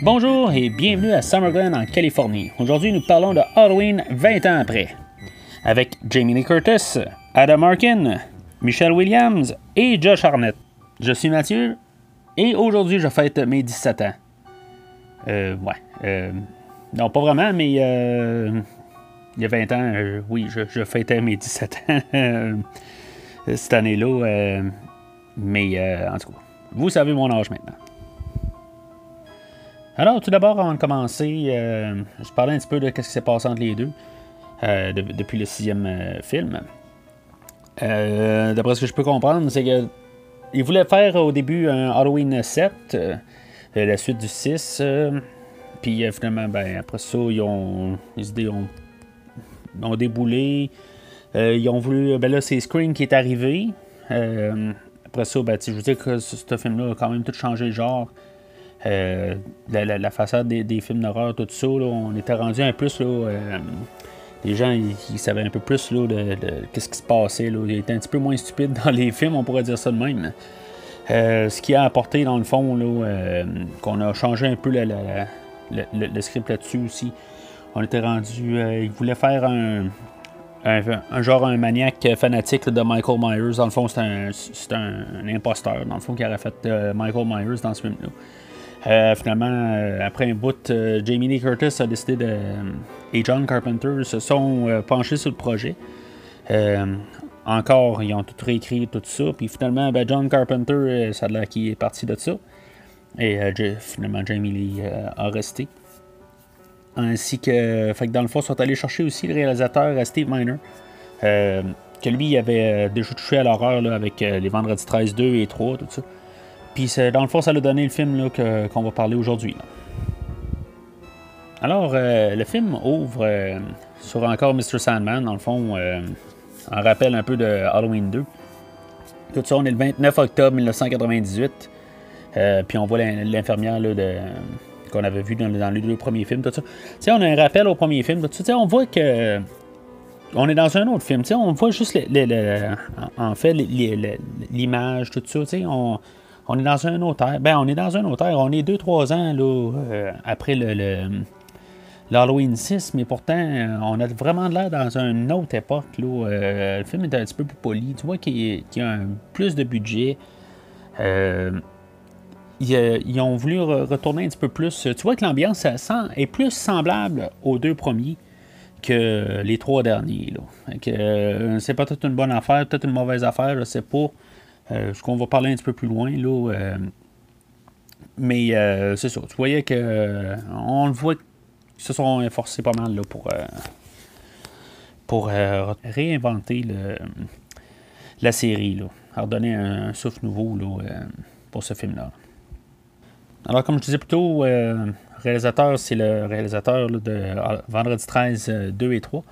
Bonjour et bienvenue à Summer Glen en Californie. Aujourd'hui, nous parlons de Halloween 20 ans après. Avec Jamie Lee Curtis, Adam Arkin, Michelle Williams et Josh Arnett. Je suis Mathieu et aujourd'hui, je fête mes 17 ans. Euh, ouais. Euh, non, pas vraiment, mais euh, il y a 20 ans, euh, oui, je, je, fêtais mes 17 ans cette année-là. Mais en tout cas, vous savez mon âge maintenant. Alors, tout d'abord, avant de commencer, je parlais un petit peu de ce qui s'est passé entre les deux de, depuis le sixième film. D'après ce que je peux comprendre, c'est que il voulait faire au début un Halloween 7, la suite du 6. Puis euh, finalement, ben, après ça, ils ont, ils ont, ont déboulé. Euh, ils ont voulu. Ben là, c'est Scream qui est arrivé. Euh, après ça, ben, je veux dire que ce, film-là a quand même tout changé le genre. Euh, la, façade des, films d'horreur, tout ça, là, on était rendu un peu plus. Là, euh, les gens, ils, ils, savaient un peu plus là, de, qu'est-ce qui se passait. Là. Ils étaient un petit peu moins stupides dans les films, on pourrait dire ça de même. Euh, ce qui a apporté, dans le fond, qu'on a changé un peu le, script là-dessus aussi. On était rendu. Euh, il voulait faire un, un, genre un maniaque fanatique de Michael Myers. Dans le fond, c'est un, un, un, imposteur, dans le fond, qui aurait fait Michael Myers dans ce film-là. Euh, finalement, euh, après un bout, euh, Jamie Lee Curtis a décidé de. et John Carpenter se sont penchés sur le projet. encore, ils ont tout réécrit, tout ça. Puis finalement, ben, John Carpenter, ça a l'air qu'il est parti de ça. Et finalement, Jamie Lee a resté. Ainsi que, fait que dans le fond, ils sont allés chercher aussi le réalisateur Steve Miner. Que lui, il avait déjà touché à l'horreur avec les Vendredis 13, 2 et 3, tout ça. Puis dans le fond, ça a donné le film qu'on va parler aujourd'hui. Alors, le film ouvre sur encore Mr. Sandman, dans le fond, en rappel un peu de Halloween 2. Tout ça, on est le 29 octobre 1998. Euh, puis on voit l'infirmière qu'on avait vu dans, les deux premiers films, tout ça. on a un rappel au premier film, tout ça. On voit que. On est dans un autre film, on voit juste le, en fait l'image, tout ça. On, on est dans un autre. Ben, on est dans un autre ère. On est 2-3 ans là, euh, après le, l'Halloween 6, mais pourtant, on a vraiment l'air dans une autre époque. Là. Euh, le film est un petit peu plus poli. Tu vois qu'il y a un, plus de budget. Euh, ils, ont voulu retourner un petit peu plus. Tu vois que l'ambiance est plus semblable aux deux premiers que les trois derniers. Euh, c'est peut-être une bonne affaire, peut-être une mauvaise affaire, je sais pas. Euh, ce qu'on va parler un petit peu plus loin. Là, euh, mais euh, c'est ça. Tu voyais que on le voit qu'ils se sont efforcés pas mal là, pour, pour réinventer le, la série. Là, redonner un, souffle nouveau là, pour ce film-là. Alors, comme je disais plus tôt, euh, réalisateur, c'est le réalisateur de Vendredi 13, 2 et 3.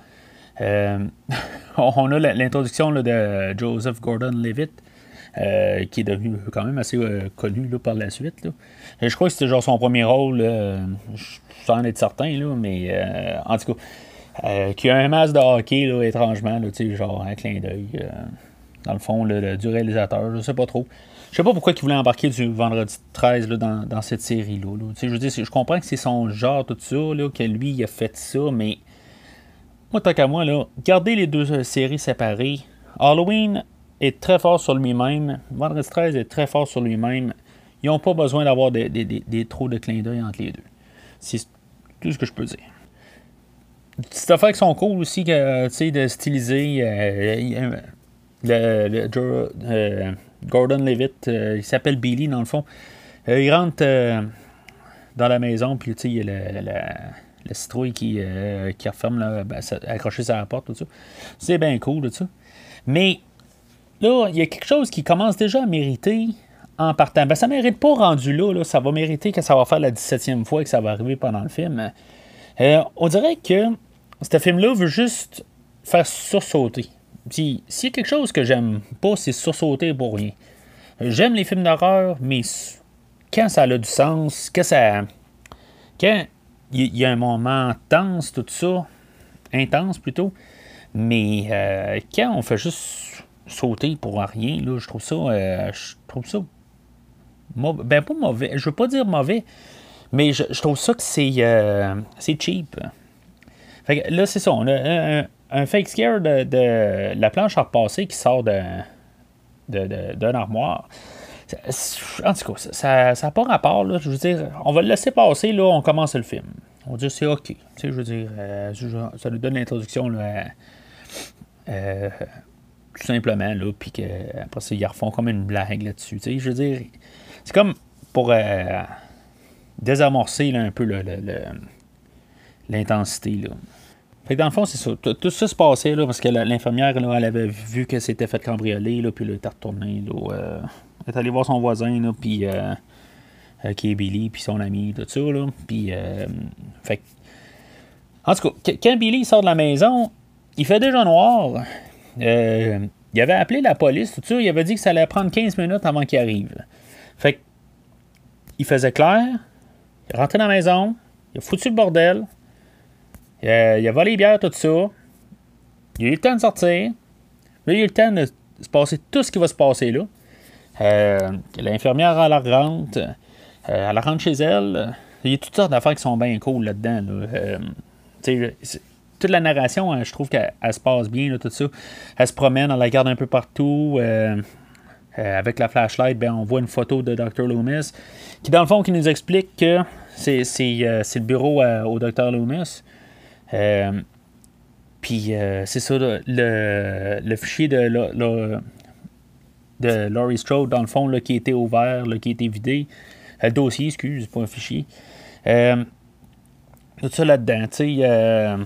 Euh, on a l'introduction de Joseph Gordon-Levitt, euh, qui est devenu quand même assez euh, connu par la suite. Là. Je crois que c'était genre son premier rôle, en être certain, mais en tout cas, qui a un masque de hockey, étrangement, genre un clin d'œil, dans le fond, du réalisateur, je sais pas trop. Je sais pas pourquoi il voulait embarquer du vendredi 13 là, dans, cette série-là. Là. Je je comprends que c'est son genre, tout ça, que lui, a fait ça, mais moi, tant qu'à moi, là, gardez les deux euh, séries séparées. Halloween est très fort sur lui-même. Vendredi 13 est très fort sur lui-même. Ils n'ont pas besoin d'avoir des, des, des, des, trop de clins d'œil entre les deux. C'est tout ce que je peux dire. Cette affaire qui sont cool aussi, que, de styliser euh, le, le, le euh, Gordon Levitt, euh, il s'appelle Billy dans le fond. Euh, il rentre euh, dans la maison, puis il y a la, la, la citrouille qui, euh, qui referme, là, ben, accrochée sur la porte, tout ça. C'est bien cool, tout ça. Mais là, il y a quelque chose qui commence déjà à mériter en partant. Ben, ça mérite pas rendu là, Ça va mériter que ça va faire la 17e fois que ça va arriver pendant le film. Euh, on dirait que ce film-là veut juste faire sursauter. Puis, s'il y a quelque chose que j'aime pas, c'est sursauter pour rien. J'aime les films d'horreur, mais quand ça a du sens, que ça. Quand il y a un moment tense, tout ça, intense plutôt, mais euh, quand on fait juste sauter pour rien, là, je trouve ça. Euh, je trouve ça. Ben, pas mauvais. Je veux pas dire mauvais, mais je, trouve ça que c'est. Euh, c'est cheap. Fait que là, c'est ça. On a un, fake scare de, la planche à repasser qui sort d'un de, armoire. En tout cas, ça n'a pas rapport. Là, je veux dire, on va le laisser passer. Là, on commence le film. On va dire c'est OK. Tu sais, je veux dire, euh, ça nous donne l'introduction euh, tout simplement, là, puis qu'après ça, ils refont comme une blague là-dessus. Je veux dire, c'est comme pour euh, désamorcer un peu l'intensité. Là. Fait que dans le fond, c'est ça. Tout, ça se passait là, parce que l'infirmière, elle avait vu que c'était fait cambrioler, là, puis elle était retournée. Là, euh, est allée voir son voisin, là, puis euh, qui est Billy, puis son ami, tout ça. Là, puis, fait en tout cas, quand Billy sort de la maison, il fait déjà noir. Euh, il avait appelé la police, tout ça. Il avait dit que ça allait prendre 15 minutes avant qu'il arrive. Fait que, il faisait clair. Il est rentré dans la maison. Il a foutu le bordel. Il a, volé les bières, tout ça. Il a eu le temps de sortir. il a eu le temps de se passer tout ce qui va se passer là. Euh, l'infirmière, elle rentre. Euh, elle rentre chez elle. Il y a toutes sortes d'affaires qui sont bien cool là-dedans. Là toute la narration, hein, je trouve qu'elle se passe bien, tout ça. Elle se promène, elle la garde un peu partout. Euh, euh, avec la flashlight, ben, on voit une photo de Dr. Loomis, qui dans le fond qui nous explique que c'est, euh, le bureau au Dr. Loomis. Puis c'est ça, le, fichier de, de Laurie Strode, dans le fond, là, qui était ouvert, là, qui était vidé. Le dossier, excuse, pas un fichier. tout ça là-dedans, tu sais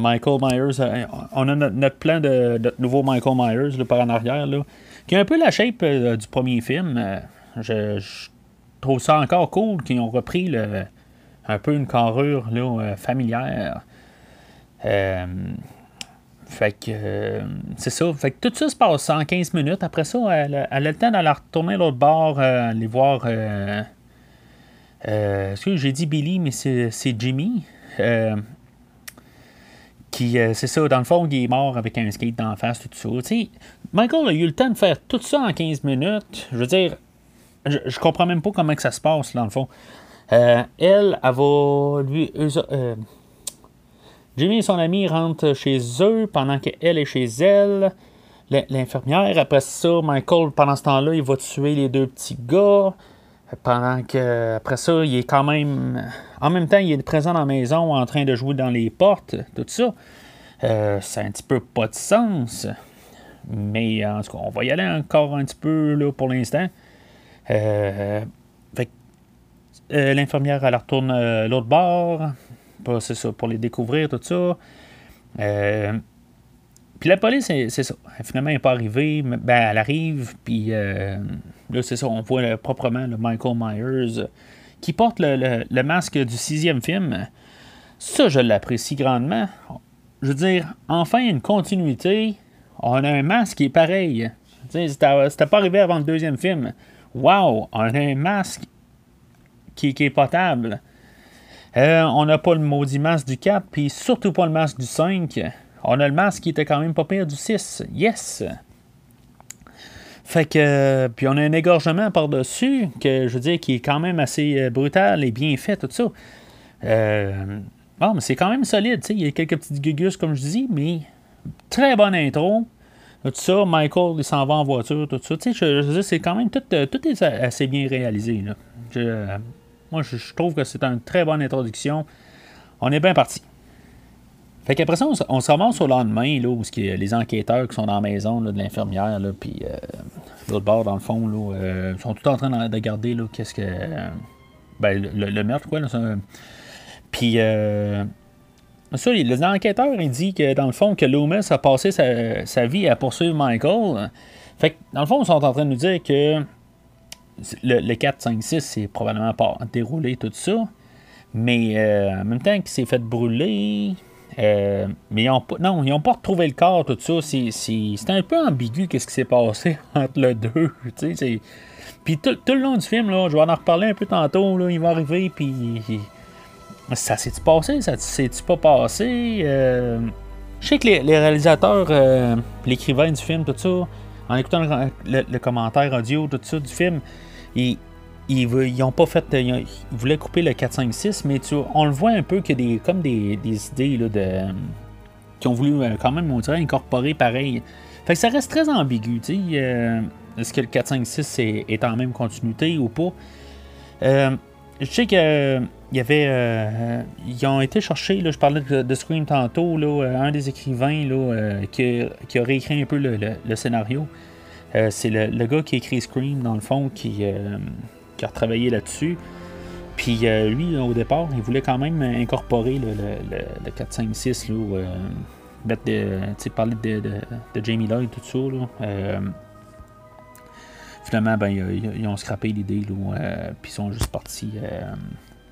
Michael Myers. Euh, on a notre, plan de, notre nouveau Michael Myers là, par en arrière, là, qui a un peu la shape euh, du premier film. Euh, je, trouve ça encore cool qu'ils ont repris le, un peu une carrure là, familière. fait que c'est ça. Fait que tout ça se passe en 15 minutes. Après ça, elle, a le temps d'aller retourner l'autre bord, aller voir. Que j'ai dit Billy, mais c'est Jimmy? Qui, euh, c'est ça, dans le fond, il est mort avec un skate d'en face, tout ça. sais, Michael a eu le temps de faire tout ça en 15 minutes. Je veux dire, je, je comprends même pas comment que ça se passe, dans le fond. Euh, elle, elle va. Lui, euh, Jimmy et son ami rentrent chez eux pendant qu'elle est chez elle. L'infirmière, après ça, Michael, pendant ce temps-là, il va tuer les deux petits gars. Pendant que, après ça, il est quand même. En même temps, il est présent dans la maison en train de jouer dans les portes, tout ça. Euh, c'est un petit peu pas de sens. Mais en tout cas, on va y aller encore un petit peu là, pour l'instant. Euh, euh, l'infirmière, elle retourne l'autre bord. C'est ça, pour les découvrir, tout ça. Puis la police, c'est ça. Finalement, elle n'est pas arrivée. Ben, elle arrive, puis Là, c'est ça, on voit proprement le Michael Myers qui porte le, masque du sixième film. Ça, je l'apprécie grandement. Je veux dire, enfin, une continuité. On a un masque qui est pareil. C'était pas arrivé avant le deuxième film. Wow, on a un masque qui, est potable. Euh, on n'a pas le maudit masque du 4, puis surtout pas le masque du 5. On a le masque qui était quand même pas pire du 6. Yes! Fait que, puis on a un égorgement par-dessus, que je veux dire, qui est quand même assez euh, brutal et bien fait, tout ça. Euh, bon, mais c'est quand même solide, tu sais. Il y a quelques petites gugus, comme je dis, mais très bonne intro. Tout ça, Michael, il s'en va en voiture, tout ça. Tu sais, je, veux dire, c'est quand même tout, euh, tout est assez bien réalisé, là. moi, je trouve que c'est une très bonne introduction. On est bien parti. Fait qu'après ça, on, se ramasse au lendemain, là, où il les enquêteurs qui sont dans la maison de l'infirmière, puis euh, l'autre bord, dans le fond, là, euh, sont tout en train de, regarder qu'est-ce que. ben, le, meurtre, quoi. Là, puis, euh, ça, les enquêteurs, ils disent que, dans le fond, que Loomis a passé sa, vie à poursuivre Michael. Fait que, dans le fond, ils sont en train de nous dire que le, 4, 5, 6, c'est probablement pas déroulé tout ça. Mais en même temps qu'il s'est fait brûler, mais ils ont non, ils n'ont pas retrouvé le corps, tout ça. C'est un peu ambigu qu'est-ce qui s'est passé entre le deux. Puis tout, le long du film, là, je vais en reparler un peu tantôt, là, il va arriver, puis ça s'est-tu passé, ça s'est-tu pas passé? Euh, je sais que les, réalisateurs, euh, l'écrivain du film, tout ça, en écoutant le, commentaire audio, tout ça du film, ils, ils, ont pas fait. Ils, voulaient couper le 4, 5, 6, mais tu, on le voit un peu a des, comme des, idées là, de, qui ont voulu euh, quand même, on dirait, incorporer pareil. Fait que ça reste très ambigu, tu sais. Est-ce que le 4, 5, 6 est, en même continuité ou pas? je sais que il y avait. Euh, ils ont été chercher, je parlais de, Scream tantôt, là, euh, un des écrivains là, euh, qui, qui, a réécrit un peu le, scénario. c'est le, gars qui écrit Scream, dans le fond, qui, qui a travaillé là-dessus. Puis lui, au départ, il voulait quand même incorporer le, 4, 5, 6, là, mettre de, parler de, Jamie Lloyd, tout ça. Là, finalement, ben, ils, ont scrappé l'idée, puis ils sont juste partis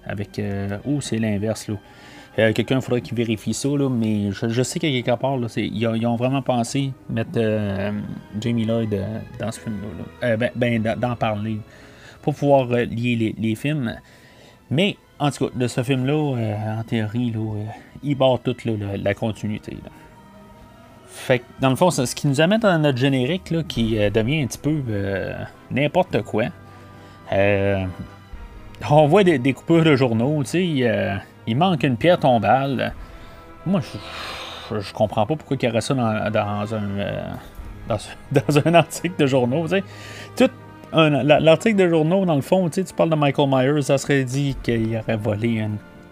avec. Euh, oh, c'est l'inverse. Euh, quelqu'un faudrait qu'il vérifie ça, là, mais je, sais qu'à quelque part, là, ils, ils, ont vraiment pensé mettre euh, Jamie Lloyd dans ce film-là. ben, ben d'en parler. Pour pouvoir lier les, films. Mais, en tout cas, de ce film-là, en théorie, là, il barre toute la, continuité. Fait que, dans le fond, ce qui nous amène dans notre générique là, qui devient un petit peu n'importe quoi. Euh, on voit des, coupures de journaux, tu sais, euh, il manque une pierre tombale. Moi, je, comprends pas pourquoi il y aurait ça dans, un, euh, dans, un article de journaux, tu. Tout l'article de journaux, dans le fond, tu, parles de Michael Myers, ça serait dit qu'il aurait volé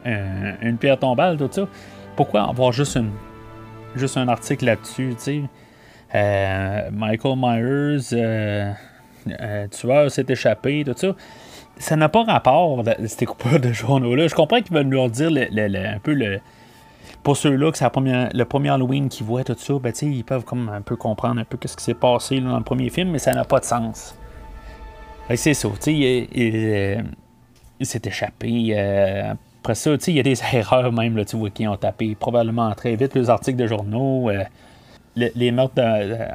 une, pierre tombale, tout ça. Pourquoi avoir juste, un article là-dessus, tu sais? Euh, Michael Myers, tu vois, s'est échappé, tout ça ça n'a pas rapport, ces coupures de journaux-là. Je comprends qu'ils veulent nous dire un peu le. Pour ceux-là que c'est le premier Halloween qu'ils voient tout ça, ben, ils peuvent comme un peu comprendre un peu ce qui s'est passé dans le premier film, mais ça n'a pas de sens. C'est ça, tu sais, il, s'est échappé. Euh, après ça, il y a des erreurs même là, qui ont tapé probablement très vite les articles de journaux. Euh, les meurtres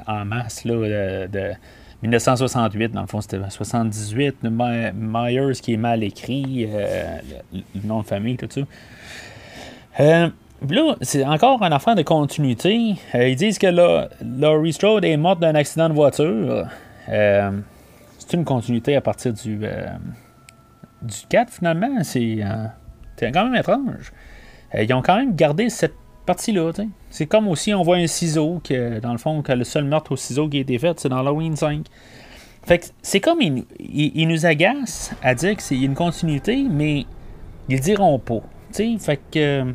en masse là, de 1968, dans le fond, c'était 78. Myers qui est mal écrit, euh, le, nom de famille, tout ça. Euh, là, c'est encore une affaire de continuité. Euh, ils disent que Laurie Strode est morte d'un accident de voiture. C'est une continuité à partir du, du 4, finalement. C'est quand même étrange. ils ont quand même gardé cette partie-là. C'est comme aussi on voit un ciseau, que dans le fond, que le seul meurtre au ciseau qui a été fait, c'est dans Halloween 5. Fait que c'est comme ils, nous agacent à dire y a une continuité, mais ils le diront pas. sais fait que.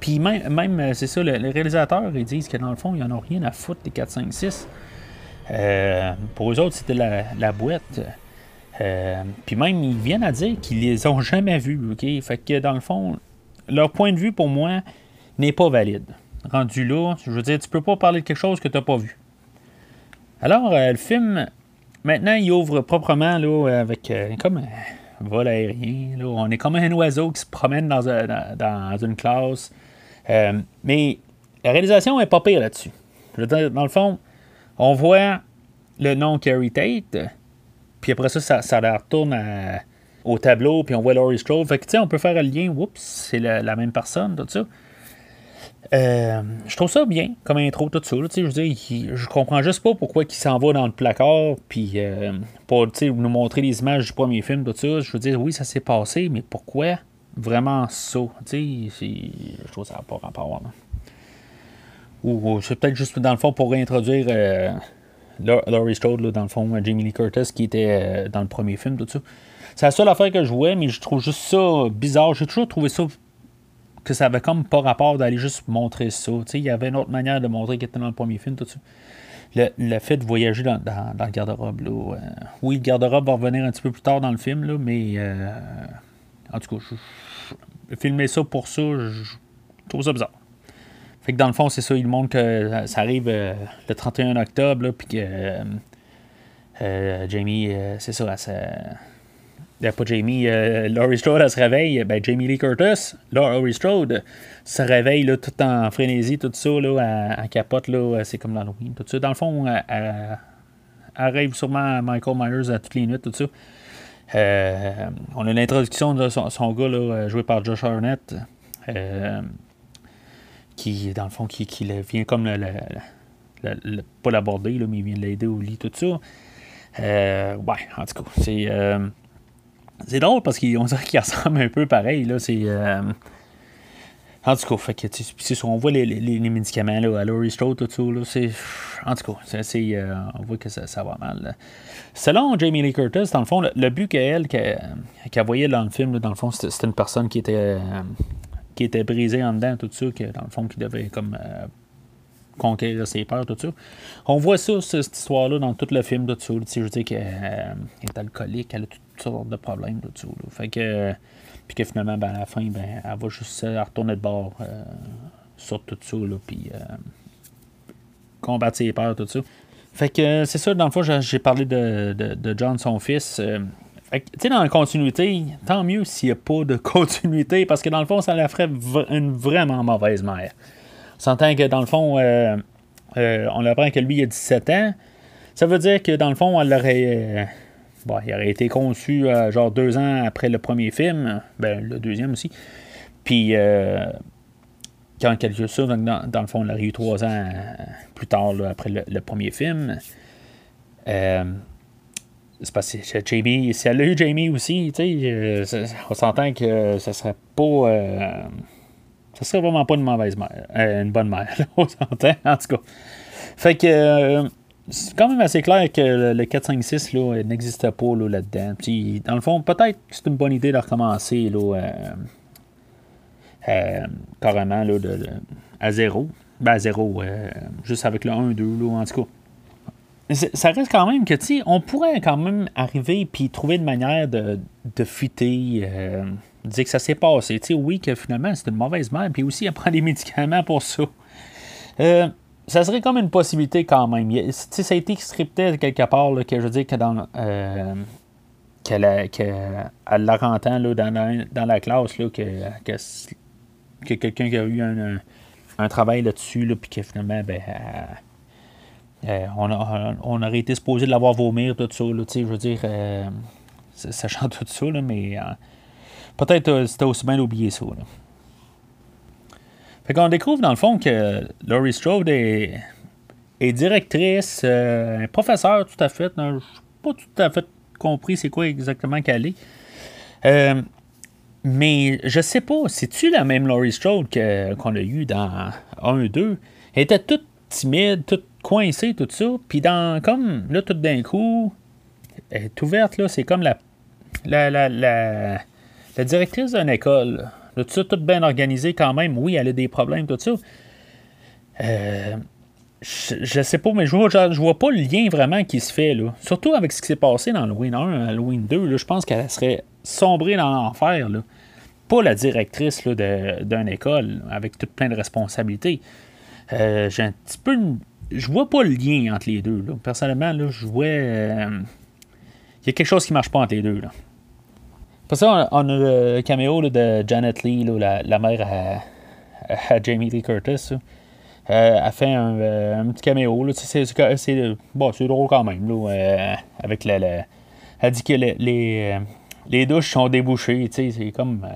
Puis même, c'est ça, les réalisateurs, ils disent que dans le fond, ils n'en ont rien à foutre des 4, 5, 6. Pour eux autres, c'était la, boîte. Euh, puis même, ils viennent à dire qu'ils les ont jamais vus. Fait que dans le fond, leur point de vue, pour moi, n'est pas valide. Rendu là, je veux dire, tu peux pas parler de quelque chose que tu n'as pas vu. Alors, euh, le film, maintenant, il ouvre proprement là, avec euh, comme un vol aérien. Là. On est comme un oiseau qui se promène dans, une classe. Euh, mais la réalisation est pas pire là-dessus. Je veux dire, dans le fond, on voit le nom Carrie Tate, puis après ça, ça, ça retourne au tableau, puis on voit Laurie Strode. Fait que, tu sais, on peut faire le lien, oups, c'est la, même personne, tout ça. Euh, je trouve ça bien comme intro, tout ça. je veux dire, je comprends juste pas pourquoi il s'en va dans le placard, puis euh, pour nous montrer les images du premier film, tout ça. Je veux dire, oui, ça s'est passé, mais pourquoi vraiment ça? Je trouve ça n'a pas rapport. Ou, c'est peut-être juste dans le fond pour réintroduire euh, Laurie Strode, dans le fond, Jamie Lee Curtis, qui était dans le premier film, tout ça. C'est la seule affaire que je vois, mais je trouve juste ça bizarre. J'ai toujours trouvé ça que ça avait comme pas rapport d'aller juste montrer ça. Il y avait une autre manière de montrer qu'il était dans le premier film, tout ça. Le, fait de voyager dans, le garde-robe. Euh, oui, le garde-robe va revenir un petit peu plus tard dans le film, là, mais euh, en tout cas, filmer ça pour ça, je, trouve ça bizarre. Fait que dans le fond, c'est ça, il montre que ça arrive euh, le 31 octobre, puis que Jamie, c'est ça, elle pas Jamie, Laurie Strode, elle se réveille. Ben, Jamie Lee Curtis, Laurie Strode, se réveille là, tout en frénésie, tout ça, là, en capote, là, c'est comme l'Halloween, tout ça. Dans le fond, elle, sûrement à Michael Myers à toutes les nuits, tout ça. on a l'introduction de son, gars, là, joué par Josh Arnett qui, dans le fond, qui, qui vient comme le, pas l'aborder, mais il vient l'aider au lit, tout ça. Euh, ouais, en tout cas, c'est. Euh, c'est drôle parce qu'on dirait qu'il ressemble un peu pareil. Là, c'est, euh, en tout cas, fait que, si on voit les, les, médicaments là, à Laurie Strode, tout ça, là, c'est, en tout cas, c'est, on voit que ça, ça va mal. Selon Jamie Lee Curtis, dans le fond, le, but qu'elle, qu'elle, voyait dans le film, dans le fond, c'était, une personne qui était qui était brisé en dedans, tout ça, que dans le fond, qui devait comme euh, conquérir ses peurs, tout ça. On voit ça, cette histoire-là, dans tout le film, tout ça. Je veux dire qu'elle euh, est alcoolique, elle a toutes sortes de problèmes, tout ça. Fait que, puis que finalement, ben, à la fin, ben, elle va juste retourner de bord euh, sur tout ça, là, puis combattre ses peurs, tout ça. Fait que c'est ça, dans le fond, j'ai parlé de, de, de, John, son fils. Tu sais, dans la continuité, tant mieux s'il n'y a pas de continuité, parce que dans le fond, ça la ferait une vraiment mauvaise mère. On s'entend que dans le fond, euh, euh, on apprend que lui, il a 17 ans. Ça veut dire que dans le fond, elle aurait. Euh, bon, il aurait été conçu genre deux ans après le premier film, ben le deuxième aussi. Puis, quand quelque chose, dans, dans, le fond, elle aurait eu trois ans plus tard, après le, le, premier film. C'est parce que Jamie, si elle a eu Jamie aussi, sais, on s'entend que ça serait pas. Euh, ça serait vraiment pas une mauvaise mère. Euh, une bonne mère, on s'entend, en tout cas. Fait que. Euh, c'est quand même assez clair que le 4-5-6 là, n'existe pas là, là-dedans. Puis, dans le fond, peut-être que c'est une bonne idée de recommencer là, carrément là, de, à zéro. Ben, à zéro, juste avec le 1-2, en tout cas ça reste quand même que, tu on pourrait quand même arriver puis trouver une manière de, de fuiter, euh, dire que ça s'est passé. Tu oui, que finalement, c'est une mauvaise mère, puis aussi, elle prend des médicaments pour ça. Euh, ça serait comme une possibilité quand même. Tu sais, ça a été scripté quelque part, que je veux dire que dans. Euh, qu'elle la rentrant là, dans, dans, la classe, là, que, que, quelqu'un qui a eu un, un, travail là-dessus, là, puis que finalement, ben, euh, on, aurait été supposé de l'avoir vomir, tout ça. Là, je veux dire, euh, sachant tout ça, là, mais euh, peut-être c'était aussi bien d'oublier ça. Fait qu'on découvre dans le fond que Laurie Strode est, directrice, un professeur tout à fait. Je n'ai pas tout à fait compris c'est quoi exactement qu'elle est. mais je sais pas, c'est-tu la même Laurie Strode qu'on a eu dans 1 2 Elle était toute timide, toute coincée, tout ça. Puis dans comme là, tout d'un coup, elle est ouverte, là, c'est comme la, la, la, la, directrice d'une école. Là, tout ça, tout bien organisé quand même. Oui, elle a des problèmes, tout ça. Euh, je, sais pas, mais je vois, je, vois pas le lien vraiment qui se fait. Là. Surtout avec ce qui s'est passé dans Halloween 1, Halloween 2. Là, je pense qu'elle serait sombrée dans l'enfer. Pas la directrice d'une école avec tout plein de responsabilités. Euh, j'ai un petit peu je vois pas le lien entre les deux. Personnellement, là, je vois. Euh, il y a quelque chose qui marche pas entre les deux. Là. Pour ça, on, a le caméo de Janet Lee, la, mère à, Jamie Lee Curtis. Euh, a fait euh, un, petit caméo. C'est, bon, drôle quand même. avec la, elle dit que les, les, douches sont débouchées. C'est comme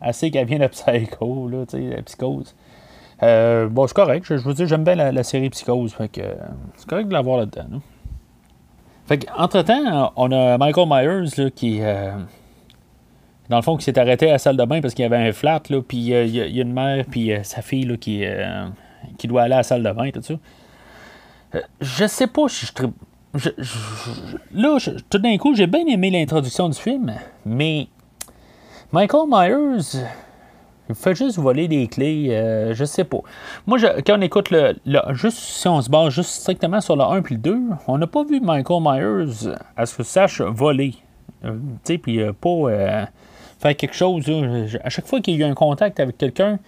assez qu'elle vient de psycho, là, la psychose. Euh, bon, c'est correct. Je, veux dire, j'aime bien la, série Psychose. Fait que c'est correct de l'avoir là-dedans. Fait entre-temps, on a Michael Myers qui. Euh, dans le fond, qui s'est arrêté à la salle de bain parce qu'il y avait un flat, là, puis euh, il y, a une mère, puis sa fille là, qui, qui doit aller à la salle de bain, tout ça. je sais pas si je, là, tout d'un coup, j'ai bien aimé l'introduction du film, mais Michael Myers, il fait juste voler des clés, euh, je sais pas. Moi, quand on écoute Juste si on se base juste strictement sur le 1 puis le 2, on n'a pas vu Michael Myers, à ce que sache, voler. Euh, tu sais, puis euh, pas faire quelque chose. à chaque fois qu'il y a eu un contact avec quelqu'un,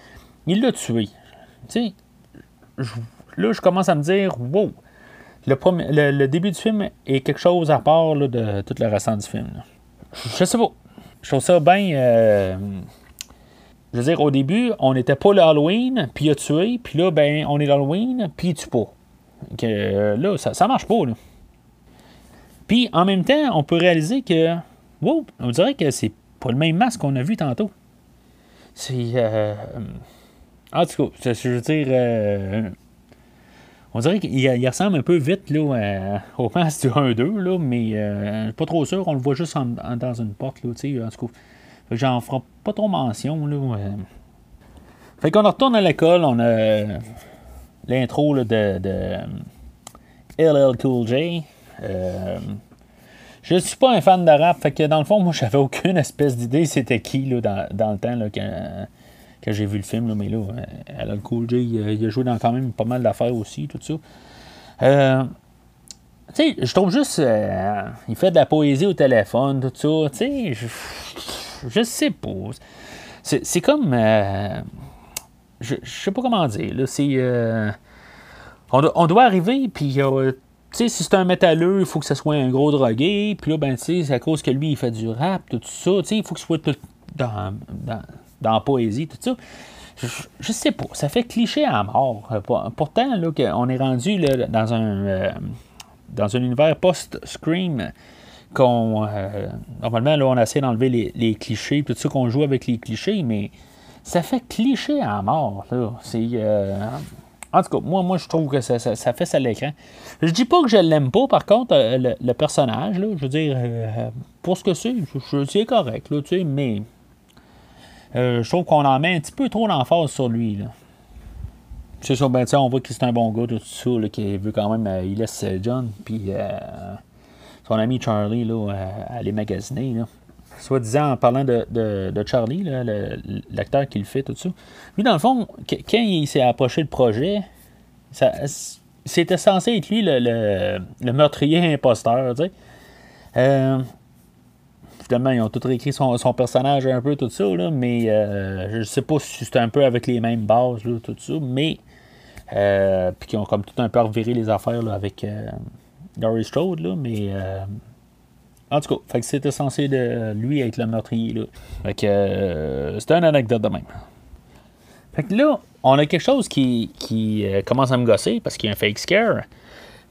il l'a tué. Tu sais, là, je commence à me dire, wow, le, début du film est quelque chose à part de tout le restant du film. Je sais pas. Je trouve ça bien. Je veux dire, au début, on n'était pas l'Halloween, puis il a tué, puis là, ben, on est l'Halloween, puis il tue pas. Euh, là, ça, ça marche pas. Puis en même temps, on peut réaliser que. Wow, on dirait que c'est pas le même masque qu'on a vu tantôt. C'est. Euh, en tout cas, je veux dire. Euh, on dirait qu'il ressemble un peu vite là, au masque du 1-2, là, mais euh, pas trop sûr. On le voit juste dans une porte. Là, en tout cas, j'en ferai pas trop mention. Là, Fait qu'on retourne à l'école, on a l'intro de, LL Cool J. Euh, je suis pas un fan de rap, fait que dans le fond, moi, j'avais aucune espèce d'idée c'était qui là, dans, le temps là, quand, j'ai vu le film. Là, mais là, le cool J, il, a joué dans quand même pas mal d'affaires aussi, tout ça. Euh, tu sais, je trouve juste. Euh, il fait de la poésie au téléphone, tout ça. Tu sais, je, sais pas. C'est comme. je, je sais pas comment dire. C'est. On, on, doit arriver, puis sais, si c'est un métalleux, il faut que ce soit un gros drogué. Puis là, ben, c'est à cause que lui, il fait du rap, tout ça. Il faut que ce soit tout dans, dans, dans la poésie, tout ça. Je, sais pas. Ça fait cliché à mort. Pourtant, là, on est rendu là, dans un. Euh, dans un univers post-scream qu'on. Euh, normalement, là, on essaie d'enlever les, les, clichés, tout ça qu'on joue avec les clichés, mais ça fait cliché à mort. C'est. Euh, en tout cas, moi, moi je trouve que ça, fait ça à l'écran. Je dis pas que je l'aime pas, par contre, euh, le, personnage, là, je veux dire, pour ce que c'est, c'est correct, là, tu sais, mais je trouve qu'on en met un petit peu trop d'emphase sur lui. Là. C'est ça, ben, on voit que c'est un bon gars, tout ça, là, qui veut quand même, il laisse John, puis son ami Charlie, là, à aller magasiner, là soi-disant en parlant de, de, Charlie, l'acteur qui le fait, tout ça. Lui, dans le fond, quand il s'est approché le projet, c'était censé être lui le, le, meurtrier imposteur, tu sais. Euh, finalement, ils ont tout réécrit son, personnage un peu, tout ça, là, mais euh, je sais pas si c'était un peu avec les mêmes bases, tout ça, mais. Euh, puis qu'ils ont comme tout un peu reviré les affaires là, avec Doris Strode, là, mais en tout cas, c'était censé de lui être le meurtrier. Là. Fait que euh, c'était une anecdote de même. Fait que là, on a quelque chose qui, euh, commence à me gosser parce qu'il y a un fake scare.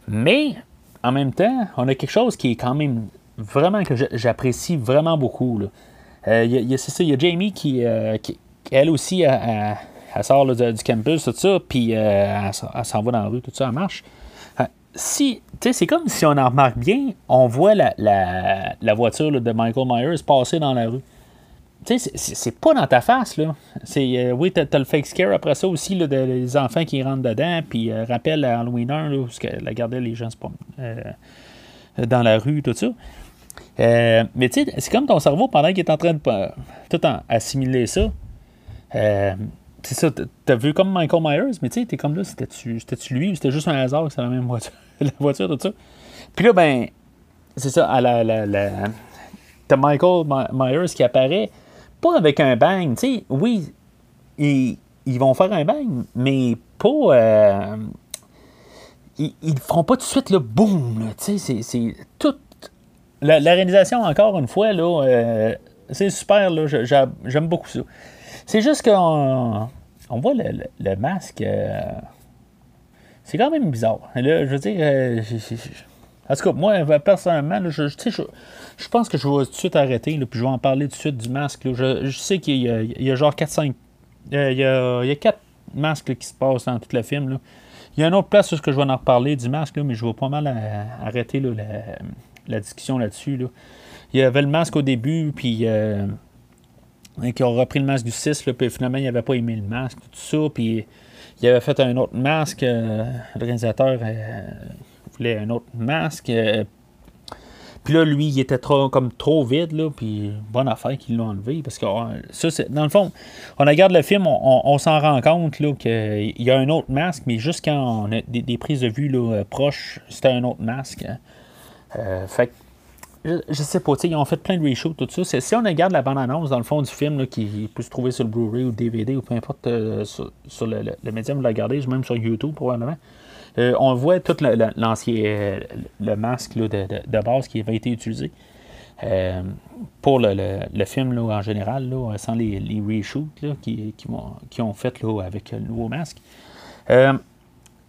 Mais en même temps, on a quelque chose qui est quand même vraiment que j'apprécie vraiment beaucoup. Euh, ça, il y a Jamie qui, elle aussi, elle, sort du campus, tout ça, puis elle, s'en va dans la rue, tout ça, elle marche si, c'est comme si on en remarque bien, on voit la, voiture de Michael Myers passer dans la rue. Tu sais, c'est pas dans ta face, là. C'est, euh, oui, t'as, as le fake scare après ça aussi, là, des enfants qui rentrent dedans, puis euh, rappelle à Halloween 1, là, où la gardait les gens euh, dans la rue, tout ça. mais tu sais, c'est comme ton cerveau, pendant qu'il est en train de tout en assimiler ça, c'est ça, t'as vu comme Michael Myers, mais tu sais, t'es comme là, c'était-tu, lui ou c'était juste un hasard que c'est la même voiture, la voiture, tout ça? Puis là, ben, c'est ça, à la, la, la... t'as Michael Myers qui apparaît, pas avec un bang, tu sais, oui, ils, ils, vont faire un bang, mais pas. Euh, ils, ils feront pas tout de suite le boum, tu sais, c'est tout. La, réalisation, encore une fois, là, euh, c'est super, là, j'aime beaucoup ça. C'est juste qu'on on voit le, masque. Euh, c'est quand même bizarre. Là, je veux dire. Euh, en tout cas, moi, personnellement, je, je, pense que je vais tout de suite arrêter, puis je vais en parler tout de suite du masque. Je, sais qu'il y, a genre 4-5. Euh, il, y a, il y a 4 masques qui se passent dans tout le film. Il y a une autre place où je vais en reparler du masque, mais je vais pas mal arrêter la, la, discussion là-dessus. Là. Il y avait le masque au début, puis qui ont repris le masque du 6, là, puis finalement, il n'avait pas aimé le masque, tout ça, puis il avait fait un autre masque. Euh, le réalisateur euh, voulait un autre masque. Euh, puis là, lui, il était trop, comme trop vide, là, puis bonne affaire qu'il l'a enlevé, parce que ça, dans le fond, on regarde le film, on, s'en rend compte qu'il y a un autre masque, mais juste quand on a des, prises de vue là, proches, c'était un autre masque. fait que je, sais pas, ils ont fait plein de reshoots, tout ça. Si on regarde la bande-annonce dans le fond du film qui peut se trouver sur le Blu-ray ou DVD ou peu importe euh, sur, le, le, médium, vous la regardez, même sur YouTube probablement. on voit tout l'ancien le, masque de, base qui avait été utilisé. pour le, film en général, sans les, reshoots qui, qui, ont fait avec le nouveau masque.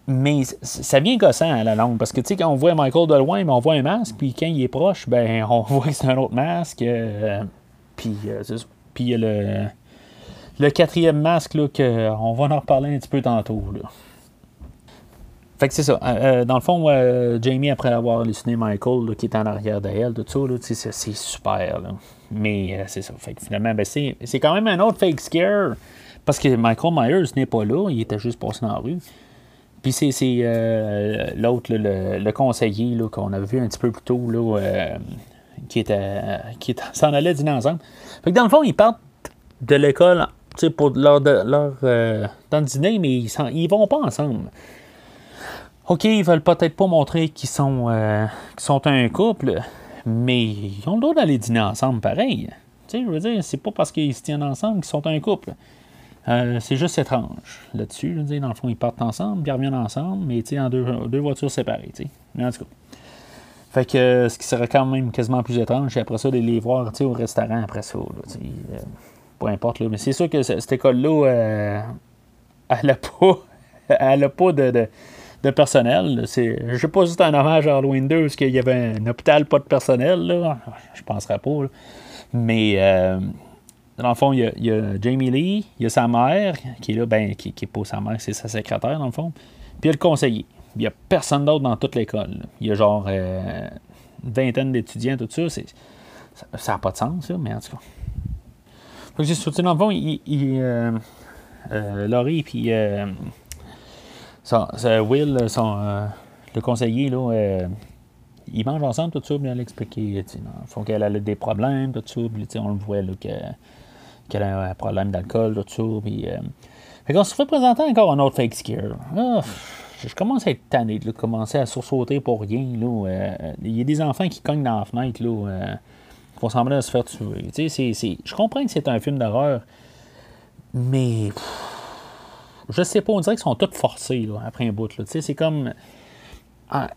Mais ça vient gossant à la langue, parce que tu sais, quand on voit Michael de loin, on voit un masque, puis quand il est proche, ben on voit que c'est un autre masque. puis, puis il y a le le quatrième masque, là, que, on va en reparler un petit peu tantôt. Là. Fait que c'est ça. Euh, euh, dans le fond, euh, Jamie, après avoir halluciné Michael, qui est en arrière d'elle, tout ça, là, c'est, c'est super. Là. Mais c'est ça. Fait que finalement, ben, c'est, c'est quand même un autre fake scare. Parce que Michael Myers n'est pas là, il était juste passé dans la rue. Puis c'est, c'est l'autre, le, le, conseiller qu'on avait vu un petit peu plus tôt, là, qui était, qui s'en allait dîner ensemble. Fait que dans le fond, ils partent de l'école pour leur, leur euh, dans le dîner, mais ils, ils vont pas ensemble. OK, ils veulent peut-être pas montrer qu'ils sont, euh, sont un couple, mais ils ont le droit d'aller dîner ensemble pareil. Tu je veux dire, c'est pas parce qu'ils se tiennent ensemble qu'ils sont un couple. Euh, c'est juste étrange là-dessus. Je veux dire, dans le fond, ils partent ensemble, ils reviennent ensemble, mais en deux, voitures séparées. sais. Mais en tout cas. Fait que ce qui serait quand même quasiment plus étrange, c'est après ça de les voir au restaurant après ça. Là, peu importe. Là. Mais c'est sûr que cette école-là, euh, elle n'a pas, a pas de, de, personnel. C'est, je sais pas juste un hommage à Halloween 2 parce qu'il y avait un hôpital pas de personnel. Là. Je penserais pas. Mais euh, dans le fond, il y, a, Jamie Lee, il y a sa mère, qui est là, ben, qui n'est pas sa mère, c'est sa secrétaire dans le fond. Puis il y a le conseiller. Il n'y a personne d'autre dans toute l'école. Il y a genre euh, une vingtaine d'étudiants, tout ça. ça n'a pas de sens, mais en tout cas. Donc, j'ai soutenu, dans le fond, il, euh, euh, Laurie puis Will, son, le conseiller, là, ils mangent ensemble, tout ça, bien l'expliquer. Il faut qu'elle a des problèmes, tout ça, puis on le voit qu'elle a un problème d'alcool, tout ça. Puis, fait qu'on se fait présenter encore un autre fake scare. Ah, je commence à être tanné de commencer à sursauter pour rien. Là, il y a des enfants qui cognent dans la fenêtre. Là, font semblant se faire tuer. je comprends que c'est un film d'horreur, mais je sais pas, on dirait qu'ils sont tous forcés après un bout. C'est comme.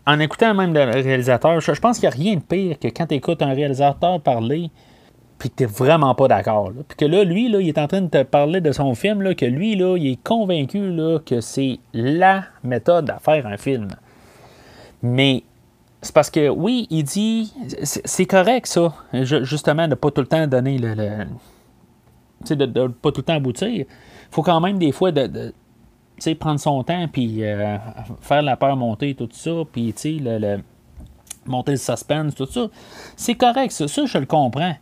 En, écoutant même le réalisateur, je, pense qu'il n'y a rien de pire que quand tu écoutes un réalisateur parler puis que tu n'es vraiment pas d'accord. Puis que là, lui, là, il est en train de te parler de son film, là, que lui, là, il est convaincu là, que c'est la méthode à faire un film. Mais c'est parce que, oui, il dit, c'est correct ça, justement, de pas tout le temps donner le. tu sais, de ne pas tout le temps aboutir. Faut quand même, des fois, de, prendre son temps, puis euh, faire la peur monter, tout ça, puis, tu sais, le, monter le suspense, tout ça. C'est correct, ça, ça, je le comprends.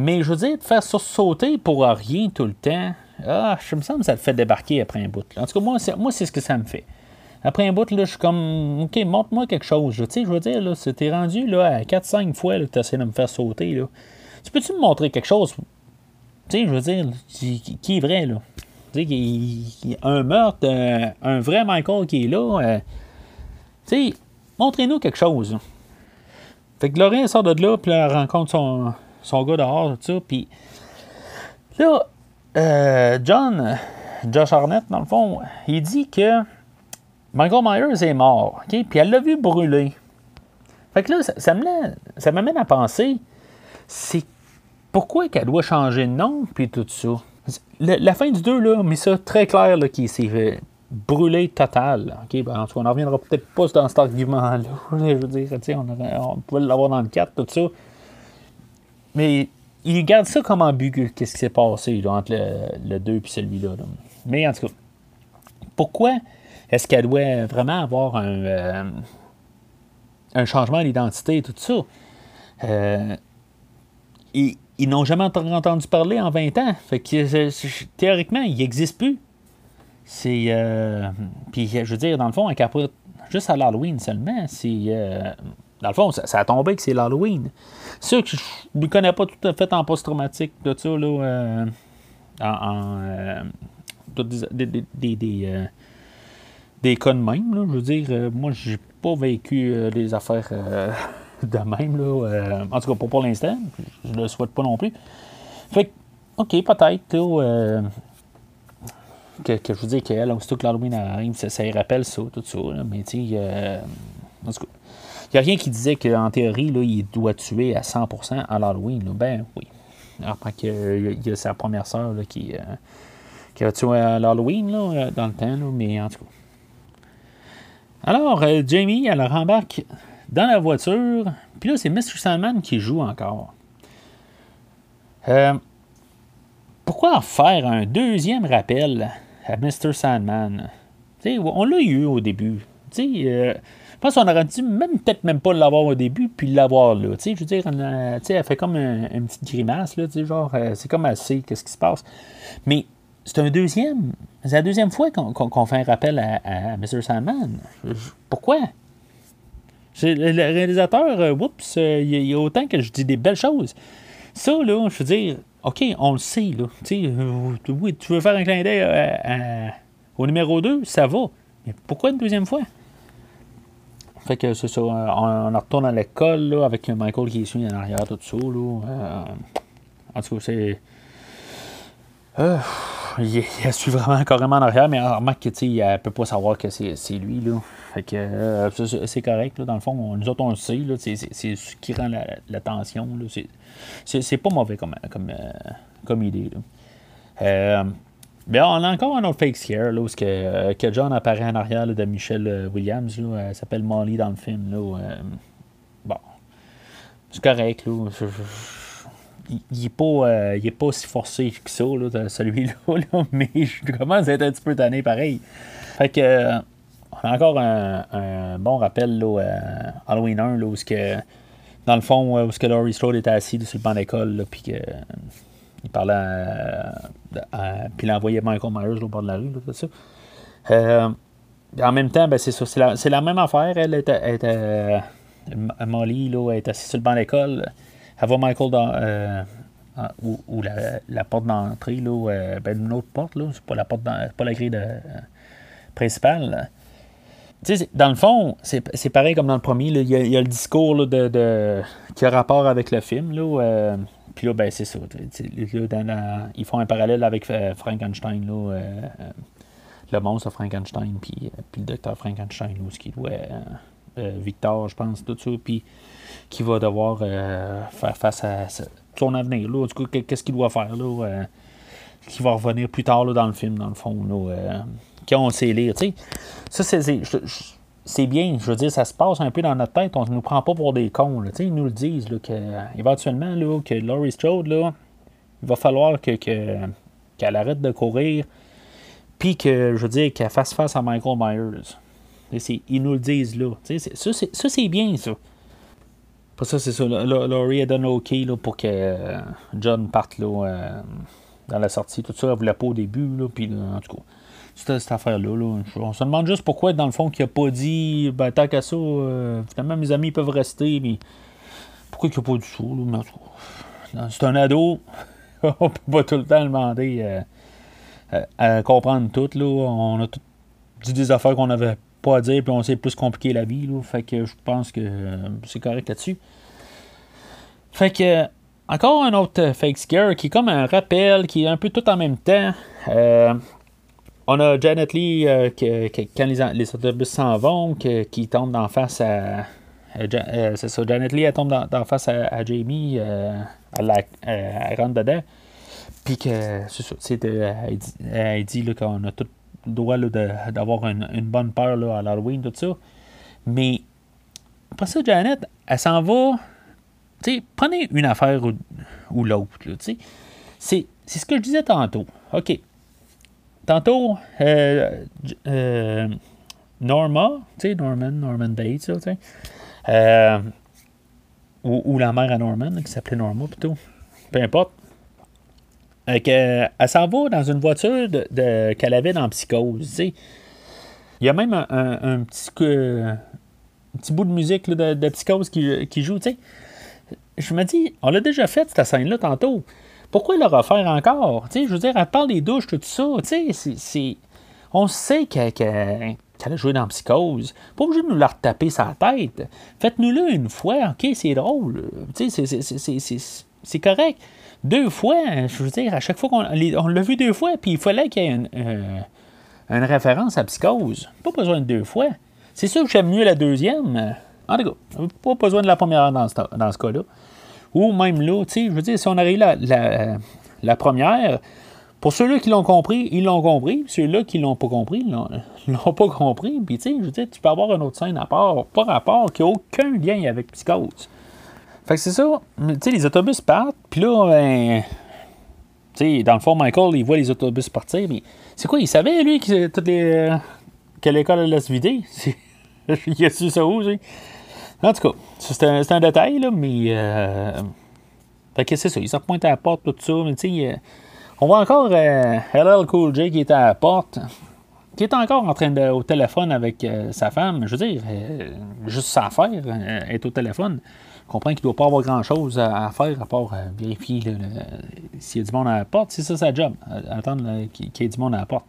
Mais je veux dire, de faire sauter pour rien tout le temps, ah, je me semble que ça te fait débarquer après un bout. En tout cas, moi, moi c'est ce que ça me fait. Après un bout, là, je suis comme, OK, montre-moi quelque chose. Tu sais, je veux dire, là, t'es rendu là, à 4-5 fois que tu essaies de me faire sauter. Là. Tu peux-tu me montrer quelque chose? Tu sais, je veux dire, qui, est vrai, là? Tu sais, un meurtre, un, vrai Michael qui est là. Euh, tu sais, montrez-nous quelque chose. Fait que Lorraine sort de là, puis elle rencontre son, son gars dehors, tout ça. Puis là, euh, John, Josh Arnett, dans le fond, il dit que Michael Myers est mort, OK? Puis elle l'a vu brûler. Fait que là, ça, ça m'amène à penser, c'est pourquoi qu'elle doit changer de nom, puis tout ça? la fin du 2, là, mais ça très clair, là, qu'il s'est brûlé total. OK? Ben, en tout cas, on n'en reviendra peut-être pas dans cet argument-là. Je veux dire, on, on pouvait l'avoir dans le 4, tout ça. Mais il garde ça comme ambigu, qu'est-ce qui s'est passé entre le, 2 et celui-là. Là. Mais en tout cas, pourquoi est-ce qu'elle doit vraiment avoir un, euh, un changement d'identité et tout ça? Euh, ils, n'ont jamais entendu parler en 20 ans. Fait que théoriquement, il n'existe plus. C'est. Euh, puis je veux dire, dans le fond, un juste à l'Halloween seulement, c'est. Dans le fond, ça, a tombé que c'est l'Halloween. Ceux que je ne connais pas tout à fait en post-traumatique, tout ça, là, en. des, des, des cas de même. Là. Je veux dire, euh, moi, j'ai pas vécu euh, des affaires euh, de même. Là, en tout cas, pas pour l'instant. Je le souhaite pas non plus. Fait que, OK, peut-être. que, je dis qu'elle, aussitôt que l'Halloween arrive, ça, ça rappelle ça, tout ça. mais tu sais, euh, en tout cas, il n'y a rien qui disait qu'en théorie, là, il doit tuer à 100% à l'Halloween. Ben oui. Alors, qu'il y, a sa première sœur qui, euh, qui a tué à l'Halloween là, dans le temps, mais en tout cas. Alors, euh, Jamie, elle rembarque dans la voiture, puis là, c'est Mr. Sandman qui joue encore. Euh, pourquoi faire un deuxième rappel à Mr. Sandman? on l'a eu au début. Euh, pense qu'on aurait dû même peut-être même pas l'avoir au début, puis l'avoir là. je veux dire, elle, elle fait comme une petite grimace, là, genre, euh, c'est comme sait qu'est-ce qui se passe. Mais c'est un deuxième. C'est la deuxième fois qu'on fait un rappel à, à Mr. Sandman. Pourquoi? Le réalisateur, euh, oups, il y a autant que je dis des belles choses. Ça, là, je veux dire, OK, on le sait, là. Euh, oui, tu veux faire un clin d'œil au numéro 2, ça va. Mais pourquoi une deuxième fois? Fait que c'est ça, on, retourne à l'école, là, avec Michael qui est suivi en arrière, tout ça, là. Euh, en tout cas, c'est... Euh, il, suit vraiment carrément en arrière, mais remarque qu'il ne peut pas savoir que c'est lui. Là. Fait que euh, c'est correct. Là, dans le fond, nous autres, on le sait. C'est ce qui rend la, tension. C'est pas mauvais comme, comme, comme idée. Bien, on a encore un autre fake scare là, où que, que John apparaît en arrière de Michelle Williams. Là, elle s'appelle Molly dans le film. Là, bon, c'est correct. Là il n'est pas, euh, pas si forcé que ça, celui-là, mais je commence à être un petit peu tanné pareil. Fait que, euh, on a encore un, bon rappel là, à Halloween 1, là, où que, dans le fond, où que Laurie Strode était assis sur le banc d'école, puis que. Il parlait à, puis il envoyait Michael Myers au bord de la rue, ça. Euh, en même temps, ben, c'est ça, c'est la, même affaire. Elle était, était Molly là, elle est assise sur le banc d'école elle voit Michael dans. Euh, ou, la, porte d'entrée, là, euh, ben, une autre porte, là, c'est pas la porte pas la grille de, euh, principale. dans le fond, c'est pareil comme dans le premier. Il y, a le discours là, de, de, qui a rapport avec le film. Là, puis là, ben, c'est ça. ils font un parallèle avec Frankenstein. Là, le monstre Frankenstein, puis, le docteur Frankenstein, là, ce qui doit. Victor, je pense, tout ça. Puis qui va devoir euh, faire face à son avenir. Là. Du coup, qu'est-ce qu'il doit faire là, euh, qui va revenir plus tard là, dans le film, dans le fond, là, euh, quand on sait lire. Ça, c'est, bien. Je veux dire, ça se passe un peu dans notre tête. On ne nous prend pas pour des cons. Ils nous le disent là, que, éventuellement là, que Laurie Strode, là, il va falloir que, qu'elle arrête de courir. Puis que, je veux dire, qu'elle fasse face à Michael Myers. ils nous le disent là. Ça, c'est, c'est bien, ça ça, c'est ça. Laurie a donné OK là, pour que euh, John parte là, euh, dans la sortie. Tout ça, elle voulait pas au début. Là, puis, en tout cas, cette affaire-là. Là. On se demande juste pourquoi, dans le fond, qu'il n'a pas dit ben, tant qu'à ça, euh, finalement, mes amis peuvent rester. Mais pourquoi il n'a pas du tout? C'est un ado. on peut pas tout le temps demander à comprendre tout. Là. On a tout dit des affaires qu'on avait pas à dire, puis on s'est plus compliqué la vie. Là, fait que je pense que euh, c'est correct là-dessus. Fait que, encore un autre fake scare qui est comme un rappel, qui est un peu tout en même temps. Euh, on a Janet Lee, euh, quand les, autobus s'en vont, qui tombe en face à. c'est ça, Janet Lee, elle tombe en face à, Jamie, elle, la, rentre dedans. Puis que, c'est ça, elle dit, elle dit qu'on a tout droit d'avoir une, bonne peur là, à l'Halloween, tout ça. Mais après ça, Janet, elle s'en va. sais prenez une affaire ou, l'autre. C'est ce que je disais tantôt. OK. Tantôt, euh, euh, Norma, tu sais, Norman, Norman Bates, tu sais. Euh, ou, la mère à Norman, qui s'appelait Norma plutôt. Peu importe. Euh, elle s'en va dans une voiture de, qu'elle avait dans Psychose. Il y a même un, petit, petit bout de musique de, Psychose qui, joue. Je me dis, on l'a déjà fait cette scène-là tantôt. Pourquoi le refaire encore? je veux dire, elle parle des douches, tout ça. C'est, on sait qu'elle, a joué dans Psychose. Pas obligé de nous la retaper sa tête. Faites-nous-le une fois, ok, c'est drôle. c'est correct deux fois, je veux dire, à chaque fois qu'on on l'a vu deux fois, puis il fallait qu'il y ait une, euh, une référence à Psychose. Pas besoin de deux fois. C'est sûr que j'aime mieux la deuxième. En tout cas, pas besoin de la première dans ce, dans ce cas-là. Ou même là, tu sais, je veux dire, si on arrive la, la, la première, pour ceux-là qui l'ont compris, ils l'ont compris. Ceux-là qui l'ont pas compris, ils l'ont pas compris. Puis, tu sais, je veux dire, tu peux avoir une autre scène à part, pas rapport, qui n'a aucun lien avec Psychose. Fait que c'est ça. Tu sais, les autobus partent, puis là, ben, tu sais, dans le fond, Michael, il voit les autobus partir, mais c'est quoi, il savait, lui, que l'école allait se vider? il a su ça où, tu En tout cas, c'est un, détail, là, mais. Euh, fait que c'est ça, il s'en pointe à la porte, tout ça, mais tu sais, on voit encore euh, LL Cool J qui est à la porte, qui est encore en train de au téléphone avec euh, sa femme. Je veux dire, euh, juste sa affaire, euh, être au téléphone. On comprend qu'il ne doit pas avoir grand-chose à, faire à part vérifier s'il y a du monde à la porte. C'est ça sa job, attendre qu'il y ait du monde à la porte.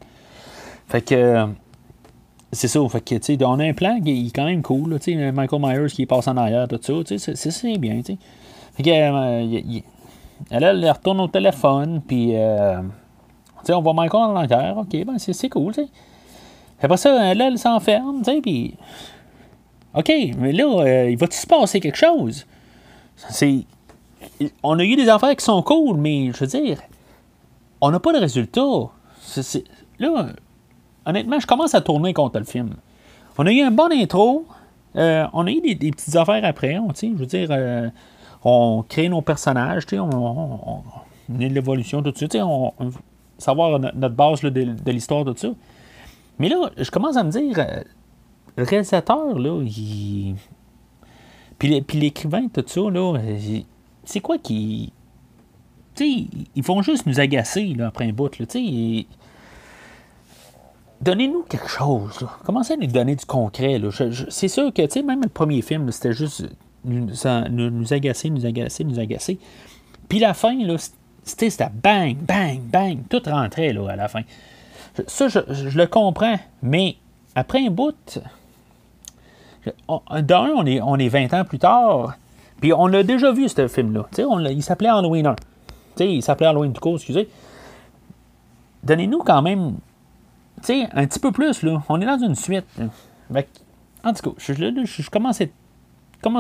Fait que c'est ça. Fait que, on a un plan qui est quand même cool. Sais, Michael Myers qui passe en arrière, tout ça. C'est bien. Tu sais. Fait que, elle, elle, retourne au téléphone, puis euh, on voit Michael en l'enquête. OK, ben c'est cool, tu sais. Après ça, elle, elle s'enferme, puis... OK, mais là, euh, il va-tu se passer quelque chose? C'est... On a eu des affaires qui sont cool, mais je veux dire, on n'a pas de résultat. Là, honnêtement, je commence à tourner contre le film. On a eu un bon intro, euh, on a eu des, petites affaires après, sais, je veux dire, euh, on crée nos personnages, on, on, on l'évolution, tout ça, on, on, savoir notre base de, de l'histoire, tout ça. Mais là, je commence à me dire, euh, le réalisateur, là, il... Puis, l'écrivain, tout ça, là, c'est quoi qui. Tu sais, ils font juste nous agacer, là, après un bout, là. Donnez-nous quelque chose, là. Commencez à nous donner du concret, c'est sûr que, tu sais, même le premier film, c'était juste nous, ça, nous, nous, agacer, nous agacer, nous agacer. Puis la fin, là, c'était bang, bang, bang, tout rentrait là, à la fin. Ça, je, le comprends, mais après un bout, d'un, on est, on est 20 ans plus tard, puis on a déjà vu ce film-là. Il s'appelait Halloween 1. sais il s'appelait Halloween du coup, excusez. Donnez-nous quand même sais un petit peu plus. Là. On est dans une suite. en tout cas, je, je, je commence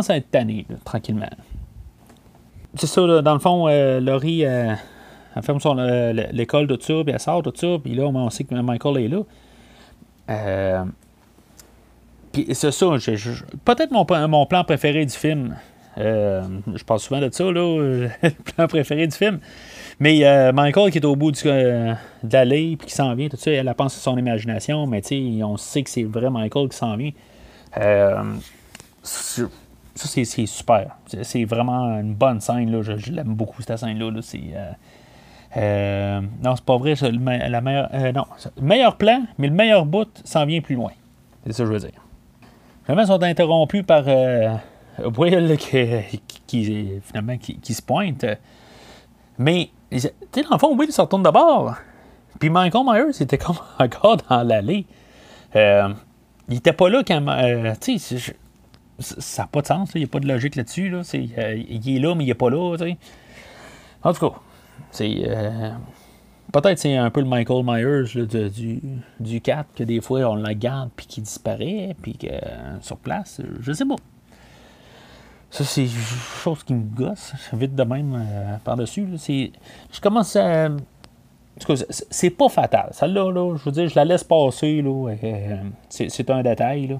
à être tanné, là, tranquillement. C'est ça, là, dans le fond, euh, Laurie, euh, elle ferme son, euh, l'école, tout ça, puis elle sort, tout ça, puis là, on sait que Michael est là. Euh, puis c'est ça, peut-être mon, mon, plan préféré du film. Je parle souvent de ça, là, le plan préféré du film. Mais euh, Michael qui est au bout du, euh, de l'allée, puis qui s'en vient, tout ça, elle, a pense à son imagination, mais on sait que c'est vrai Michael qui s'en vient. Ça, c'est super. C'est vraiment une bonne scène. Là. Je, l'aime beaucoup, cette scène-là. c'est, euh, euh, non, c'est pas vrai. Le, la meilleure, euh, non, le meilleur plan, mais le meilleur bout s'en vient plus loin. C'est ça que je veux dire. Finalement, ils sont interrompus par Will qui, finalement, qui, se pointe. Mais, tu sais, dans le fond, Will se retourne d'abord. Puis Michael Myers était comme encore dans l'allée. il était pas là quand. tu sais, ça n'a pas de sens, il n'y a pas de logique là-dessus. Là. Euh, il est là, mais il n'est pas là. T'sais. En tout cas, c'est. Euh, peut-être c'est un peu le Michael Myers de, du, du 4, que des fois on la garde puis qu'il disparaît, puis que euh, sur place, je sais pas. Ça, c'est une chose qui me gosse, vite de même euh, par-dessus. Je commence à. C'est pas fatal. Celle-là, là, je veux dire, je la laisse passer. Là, c'est un détail. Là.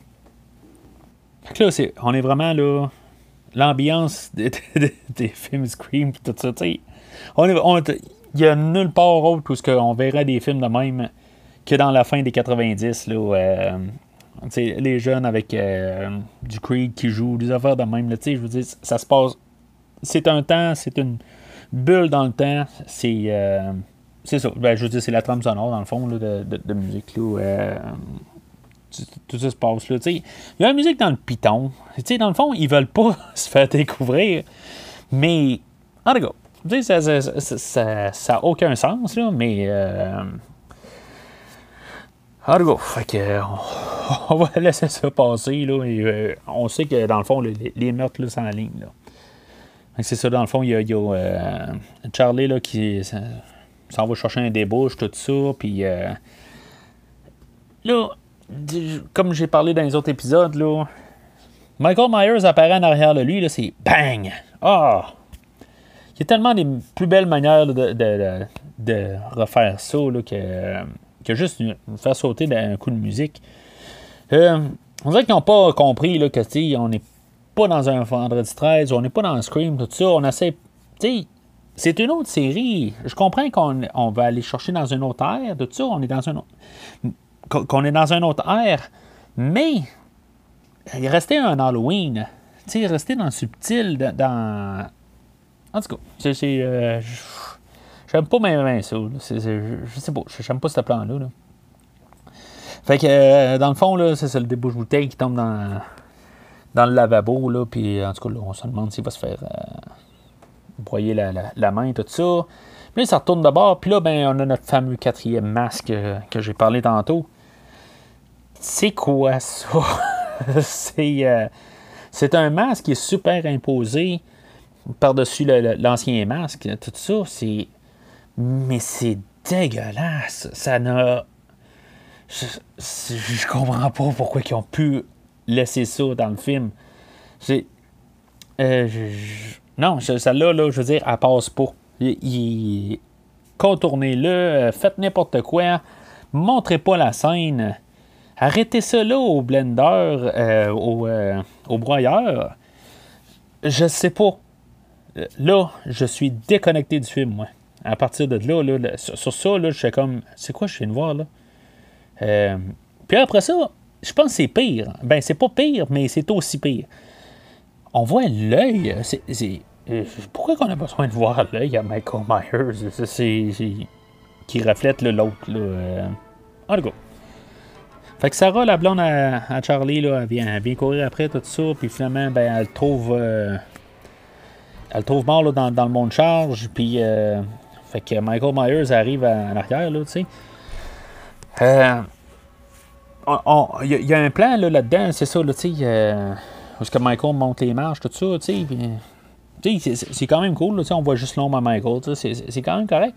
Là, on est vraiment là. L'ambiance des, films Scream tout ça, tu sais. On il y a nulle part autre où on verrait des films de même que dans la fin des 90, là, euh, les jeunes avec euh, du Creed qui jouent, des affaires de même, je veux dire, ça se passe. C'est un temps, c'est une bulle dans le temps, c'est. Euh, c'est ça, ben, je veux dire, c'est la trame sonore dans le fond là, de, de, musique. Là, tout ça se passe là. Il y a la musique dans le piton. dans le fond, ils veulent pas se faire découvrir. Mais, en tout cas, ça n'a aucun sens, là, mais. Euh, en tout cas, que, on, va laisser ça passer. Là, euh, on sait que, dans le fond, les, meurtres sont en ligne. C'est ça, dans le fond, il y a, euh, Charlie là, qui s'en va chercher un débouche, tout ça, puis là, comme j'ai parlé dans les autres épisodes, là, Michael Myers apparaît en arrière de lui, là, c'est bang! Ah! Il y a tellement des plus belles manières de, de, refaire ça là, que, que juste faire sauter d'un coup de musique. Euh, on dirait qu'ils n'ont pas compris là, que on n'est pas dans un vendredi 13, on n'est pas dans un Scream, tout ça. On essaie. C'est une autre série. Je comprends qu'on on va aller chercher dans une autre ère, tout ça. On est dans un autre. Qu'on est dans un autre ère. Mais il restait un Halloween. Tu sais, restait dans le subtil, dans. En tout cas, c'est. Euh, j'aime pas même ça. je sais pas. J'aime pas ce plan-là. Là. Fait que, euh, dans le fond, là, c'est le débouche bouteille qui tombe dans, dans le lavabo. Là, puis, en tout cas, on se demande s'il va se faire euh, broyer la, la, main, tout ça. Puis là, ça retourne d'abord. Puis là, ben, on a notre fameux quatrième masque que j'ai parlé tantôt. C'est quoi ça? c'est, euh, c'est un masque qui est super imposé par-dessus l'ancien masque. Tout ça, c'est. Mais c'est dégueulasse. Ça n'a. Je, comprends pas pourquoi ils ont pu laisser ça dans le film. C'est. Euh, non, celle-là, là, je veux dire, elle passe pas. Contournez-le, faites n'importe quoi, montrez pas la scène. Arrêtez ça là au blender, euh, au, euh, au, broyeur. Je sais pas. Là, je suis déconnecté du film, moi. À partir de là, là sur, ça, là, je suis comme. C'est quoi je viens de voir là? Euh, puis après ça, je pense que c'est pire. Ben, c'est pas pire, mais c'est aussi pire. On voit l'œil. C'est, pourquoi qu'on a besoin de voir l'œil à Michael Myers? C'est, qui reflète l'autre. Là. En tout cas. Fait que Sarah, la blonde à, Charlie, là, elle, vient, vient, courir après tout ça, puis finalement, ben, elle trouve. Euh, elle trouve mort là, dans, le monde charge, puis. Euh, fait que Michael Myers arrive en arrière, là, tu sais. Euh, il y, a un plan là, là-dedans, c'est ça, là, tu sais. Euh, parce que Michael monte les marches, tout ça, tu sais. C'est quand même cool, là, on voit juste l'ombre à Michael, c'est quand même correct.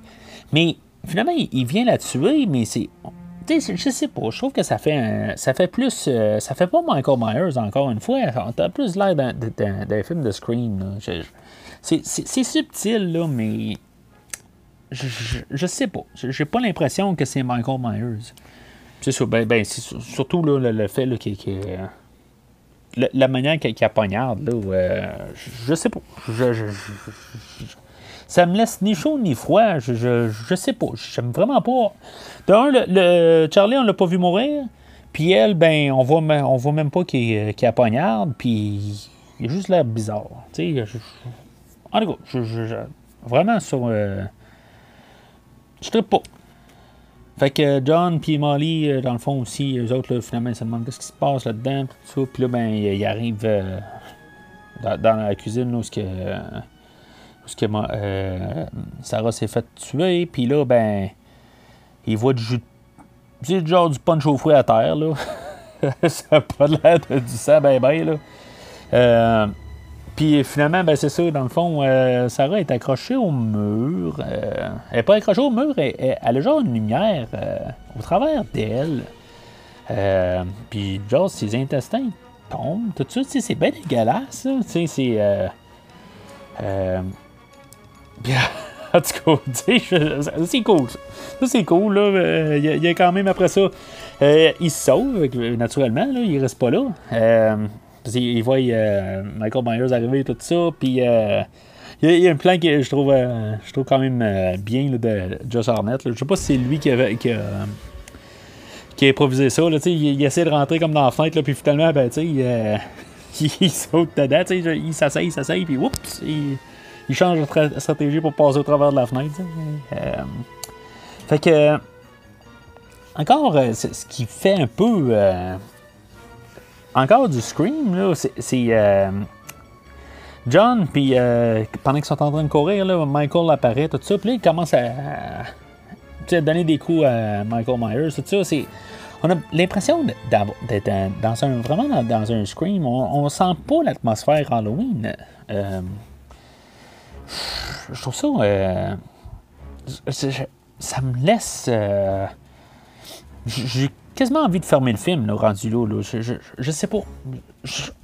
Mais finalement, il, vient la tuer, mais c'est je sais pas, je trouve que ça fait ça fait plus. Euh, ça fait pas Michael Myers encore une fois. T'as plus l'air d'un film de Scream. C'est subtil, là, mais. Je, sais pas. J'ai pas l'impression que c'est Michael Myers. C'est ben, ben, surtout le, fait qu'il la manière qu'il qu poignarde, là, euh, je sais pas. ça me laisse ni chaud ni froid. Je, sais pas. J'aime vraiment pas. D'un, le, le, Charlie, on l'a pas vu mourir. Puis elle, ben, on voit, on voit même pas qu'il qu a poignarde. Puis il est juste l'air bizarre. Tu sais, en tout cas, je, vraiment sur. Euh, je ne pas. Fait que John puis Molly, euh, dans le fond aussi, eux autres, finalement, ils se demandent qu'est-ce qui se passe là-dedans. Puis là, ben, ils arrivent euh, dans, la cuisine là, où que, que euh, Sarah s'est fait tuer, puis là, ben, il voit du jus. C'est genre du punch au fruit à terre, là. ça n'a pas l'air de du sang, ben, ben, là. Euh, puis finalement, ben, c'est ça, dans le fond, euh, Sarah est accrochée au mur. elle n'est pas accrochée au mur, elle, a genre une lumière au travers d'elle. puis genre, ses intestins tombent, tout ça, c'est bien dégueulasse, Tu c'est. En tout cas, c'est cool. Ça, c'est cool. Là. Il, y a, quand même après ça. Euh, il se sauve, naturellement. Là, il reste pas là. Euh, il voit euh, Michael Myers arriver tout ça. Puis il y, a un plan que je trouve, je trouve quand même bien de Josh Arnett. Je sais pas si c'est lui qui a, qui a, improvisé ça. Là, il, il, essaie de rentrer comme dans la fenêtre. Là, puis finalement, ben, il, il saute dedans. Il s'asseye, il s'asseye. Puis! Il, il change de stratégie pour passer au travers de la fenêtre. Euh, fait que. Encore, euh, ce qui fait un peu. Euh, encore du Scream, là, c'est. John, puis pendant qu'ils sont en train de courir, là, Michael apparaît, tout ça, puis il commence à, donner des coups à Michael Myers, tout ça. C'est, on a l'impression d'être dans un, vraiment dans, un Scream. On, on sent pas l'atmosphère Halloween je trouve ça. Euh, ça me laisse. Euh, quasiment envie de fermer le film, là, rendu là. Je, je, je, sais pas.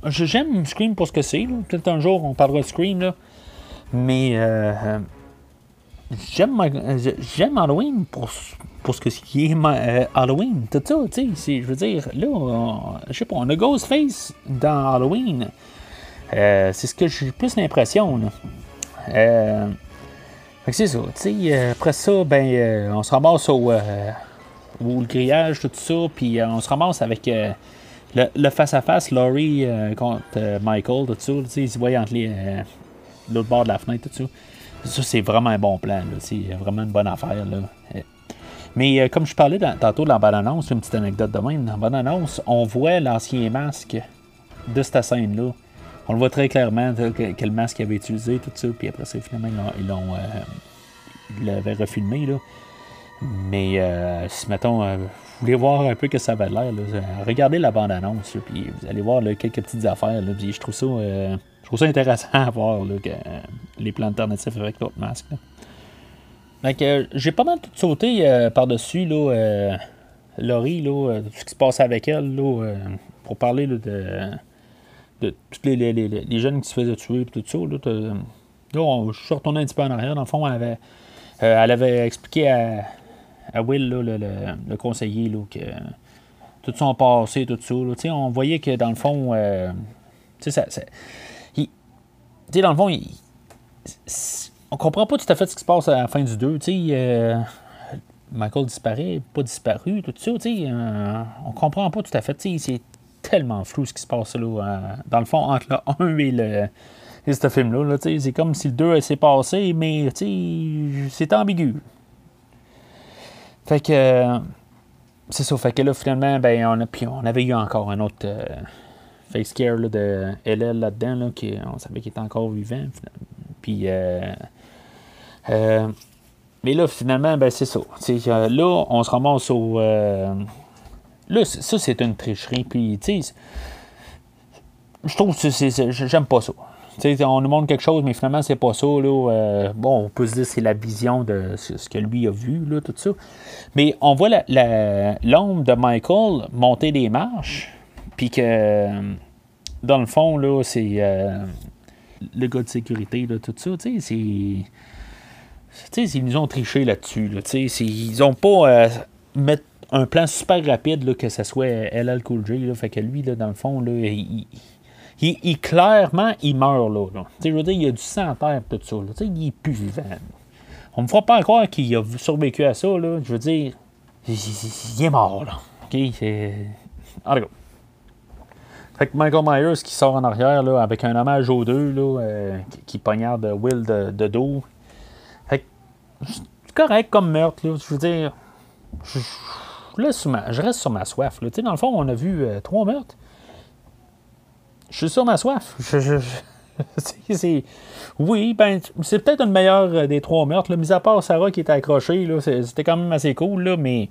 J'aime Scream pour ce que c'est. Peut-être un jour, on parlera de Scream. Mais euh, j'aime, j'aime Halloween pour, pour ce que qui est euh, Halloween. Tout ça, tu sais. Je veux dire, là, je sais pas, on a Ghostface dans Halloween. Euh, c'est ce que j'ai plus l'impression, Euh, c'est ça. après ça, ben, on se ramasse au ou le grillage, tout ça, puis euh, on se ramasse avec euh, le face-à-face, Laurie euh, contre Michael, tout ça, ils se voient entre l'autre bord de la fenêtre, tout ça. Ça, c'est vraiment un bon plan, c'est vraiment une bonne affaire. Là. Mais comme je parlais tantôt de la bande-annonce, une petite anecdote de même, dans la bande-annonce, on voit l'ancien masque de cette scène-là. On le voit très clairement, quel masque il avait utilisé, tout ça, puis après ça, finalement, ils l'ont... ils l'avaient refilmé, là. Mais euh, si, mettons, euh, vous voulez voir un peu que ça va l'air, regardez la bande-annonce, puis vous allez voir quelques petites affaires. Là, je trouve ça euh, je trouve ça intéressant à voir les plans alternatifs avec l'autre masque. Donc, j'ai pas mal tout sauté par-dessus là, Laurie, là, tout ce qui se passe avec elle, pour parler de, de tous les, jeunes qui se faisaient tuer et tout ça. Là, je suis retourné un petit peu en arrière. Dans le fond, elle avait expliqué à, à Will, le, conseiller, là, que tout son passé, tout ça. on voyait que dans le fond, euh, ça, dans le fond, on comprend pas tout à fait ce qui se passe à la fin du 2. Euh, Michael disparaît, pas disparu, tout ça. Euh, on comprend pas tout à fait. C'est tellement flou ce qui se passe là, euh, dans le fond entre le 1 et le. Et ce film-là, c'est comme si le 2 s'est passé, mais c'est ambigu. Fait que. Euh, c'est ça. Fait que là, finalement, ben, on, a, puis on avait eu encore un autre euh, face care de LL là-dedans, là, qui, on savait qu'il était encore vivant. Puis. Euh, mais là, finalement, ben, c'est ça. là, on se ramasse au. là, ça, c'est une tricherie. Puis, tu sais, je trouve que j'aime pas ça on nous montre quelque chose, mais finalement, c'est pas ça. Là, euh, bon, on peut se dire que c'est la vision de ce que lui a vu, là, tout ça. Mais on voit l'ombre de Michael monter des marches, puis que, dans le fond, là, c'est euh, le gars de sécurité, là, tout ça. C'est. ils nous ont triché là-dessus. Là, ils ont pas euh, mettre un plan super rapide que ce soit LL Cool J. Fait que lui, là, dans le fond, là, il, il, clairement, il meurt là. Je veux dire, il y a du sang à terre, tout ça. Là. Il est plus vivant. On ne me fera pas croire qu'il a survécu à ça. Là. Je veux dire, il, est mort. Là. OK? Fait que Michael Myers qui sort en arrière là, avec un hommage aux deux là, euh, qui, poignarde Will de, de dos. Fait que c'est correct comme meurtre. Là. Je veux dire, je, je, reste sur ma soif. Là. Dans le fond, on a vu euh, trois meurtres je suis sur ma soif. Oui, ben, c'est peut-être une meilleure euh, des trois meurtres. Là. Mis à part Sarah qui était accrochée, c'était quand même assez cool, là, mais.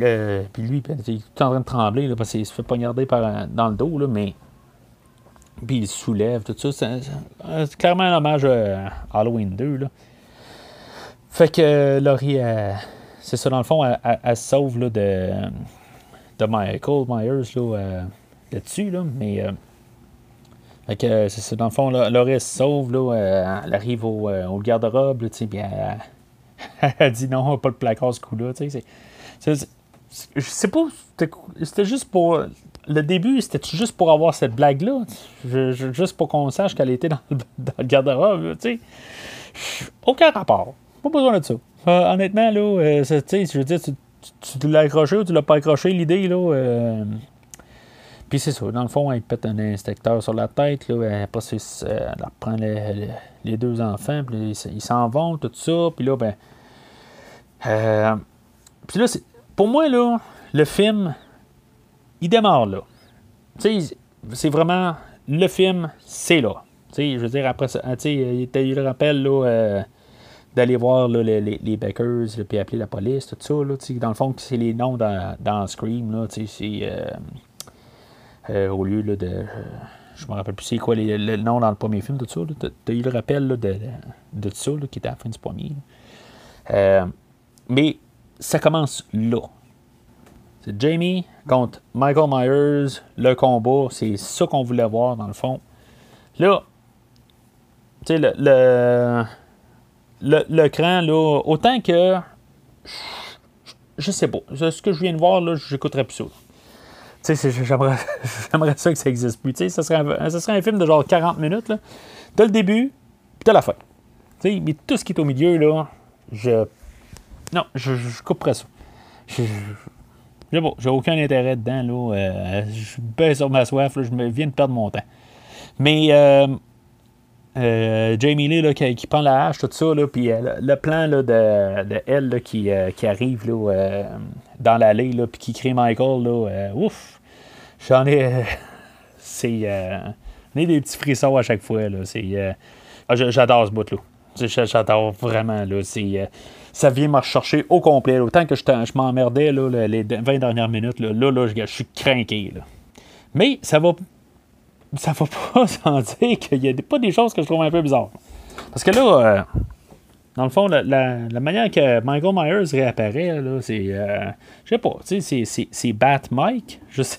Euh, puis lui, ben, il est tout en train de trembler là, parce qu'il se fait poignarder par, dans le dos, là, mais. Puis il se soulève, tout ça. C'est, clairement un hommage à Halloween 2. Là. Fait que Laurie, c'est ça, dans le fond, elle, se sauve là, de, de Michael Myers là, là-dessus, là, mais. Fait que c'est dans le fond, Laurie se sauve, là, euh, elle arrive au, euh, au garde-robe, tu puis elle, dit non, pas le placard ce coup-là, tu sais. Je sais pas, c'était juste pour. Le début, c'était juste pour avoir cette blague-là, juste pour qu'on sache qu'elle était dans le, garde-robe, tu sais. Aucun rapport. Pas besoin de ça. Euh, honnêtement, là, tu sais, je veux dire, tu, l'as accroché ou tu l'as pas accroché, l'idée, là. Puis c'est ça, dans le fond, elle pète un inspecteur sur la tête, là, elle, elle reprend les, deux enfants, puis ils s'en vont, tout ça, puis là, ben. Euh, puis là, pour moi, là, le film, il démarre là. Tu sais, c'est vraiment. Le film, c'est là. Tu sais, je veux dire, après ça, tu sais, il y eu le rappel, là. Euh, d'aller voir les, les, les puis appeler la police, tout ça. Là, dans le fond, c'est les noms dans, dans Scream. Là, c'est euh, euh, au lieu de. Euh, je me rappelle plus c'est quoi le nom dans le premier film, tout ça. Tu as eu le rappel de, de, ça, qui était à la fin du premier. Euh, mais ça commence là. C'est Jamie contre Michael Myers, le combat, c'est ça qu'on voulait voir dans le fond. Là, tu sais, le, le, le, cran, là, autant que. Je, sais pas. Ce que je viens de voir, là, j'écouterais plus ça. Tu sais, j'aimerais, ça que ça existe plus. Tu sais, ça serait, un, ça serait un film de genre 40 minutes, là. T'as le début, puis t'as la fin. Tu sais, mais tout ce qui est au milieu, là, je. Non, je, je couperais ça. Je, j'ai aucun intérêt dedans. Là. Euh, je baisse sur ma soif. je me viens de perdre mon temps. Mais euh, euh, Jamie Lee là, qui, prend la hache, tout ça, puis le plan là, de, de, elle qui, qui, arrive là, dans l'allée, puis qui crie Michael, là, ouf, j'en ai. c'est. j'en ai des petits frissons à chaque fois. Là, c'est, ah, j'adore ce bout-là. J'adore vraiment. Là, c'est ça vient me rechercher au complet. Autant que je, m'emmerdais les 20 dernières minutes, là, là, je, suis craqué. Mais ça va ça va pas sans dire qu'il y a pas des choses que je trouve un peu bizarres. Parce que là, euh, dans le fond, la, manière que Michael Myers réapparaît, là, c'est. Euh, je sais pas, tu sais, c'est Bat Mike. Je sais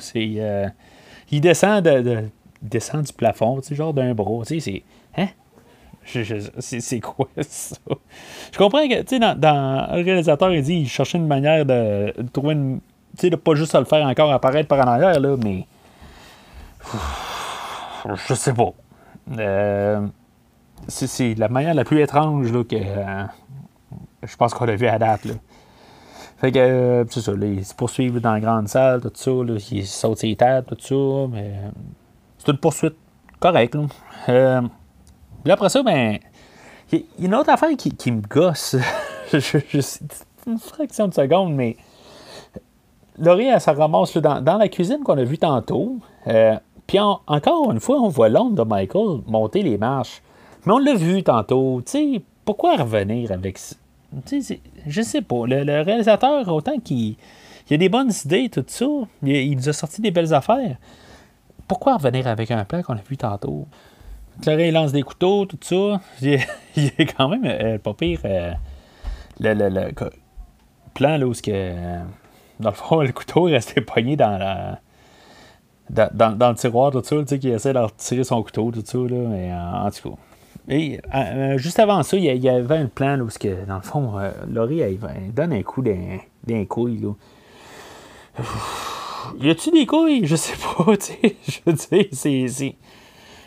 C'est. Euh, il descend de, descend du plafond, tu sais, genre d'un bras. Tu sais, c'est. Hein? C'est quoi ça? Je comprends que, tu sais, dans, le réalisateur, il dit qu'il cherchait une manière de, trouver une. Tu sais, de pas juste le faire encore apparaître par en arrière, là, mais. Je sais pas. Euh, c'est la manière la plus étrange là, que euh, je pense qu'on a vu à date. Là. Fait que, euh, c'est ça, là, ils se poursuivent dans la grande salle, tout ça, là, ils sautent ses têtes, tout ça, mais c'est une poursuite correcte. Là. Puis après ça, ben, il y, a une autre affaire qui, me gosse. c'est une fraction de seconde, mais Laurie, elle se ramasse dans, la cuisine qu'on a vue tantôt. Euh, puis encore une fois, on voit l'ombre de Michael monter les marches. Mais on l'a vu tantôt. Tu sais, pourquoi revenir avec ça? Je sais pas. Le, réalisateur, autant qu'il il a des bonnes idées, tout ça, il, nous a sorti des belles affaires. Pourquoi revenir avec un plan qu'on a vu tantôt? Clary lance des couteaux, tout ça. Il est, quand même euh, pas pire. Euh, le, le, le, plan là où que, euh, dans le fond, le couteau est resté pogné dans la. Dans, dans, le tiroir, tout ça, tu sais, essaie de retirer son couteau, tout ça, là, mais en, tout cas. Et, juste avant ça, il y, avait un plan là, où, que, dans le fond, Laurie, elle, donne un coup d'un couille. Là. Y a-tu des couilles? Je sais pas, tu sais. Je veux c'est.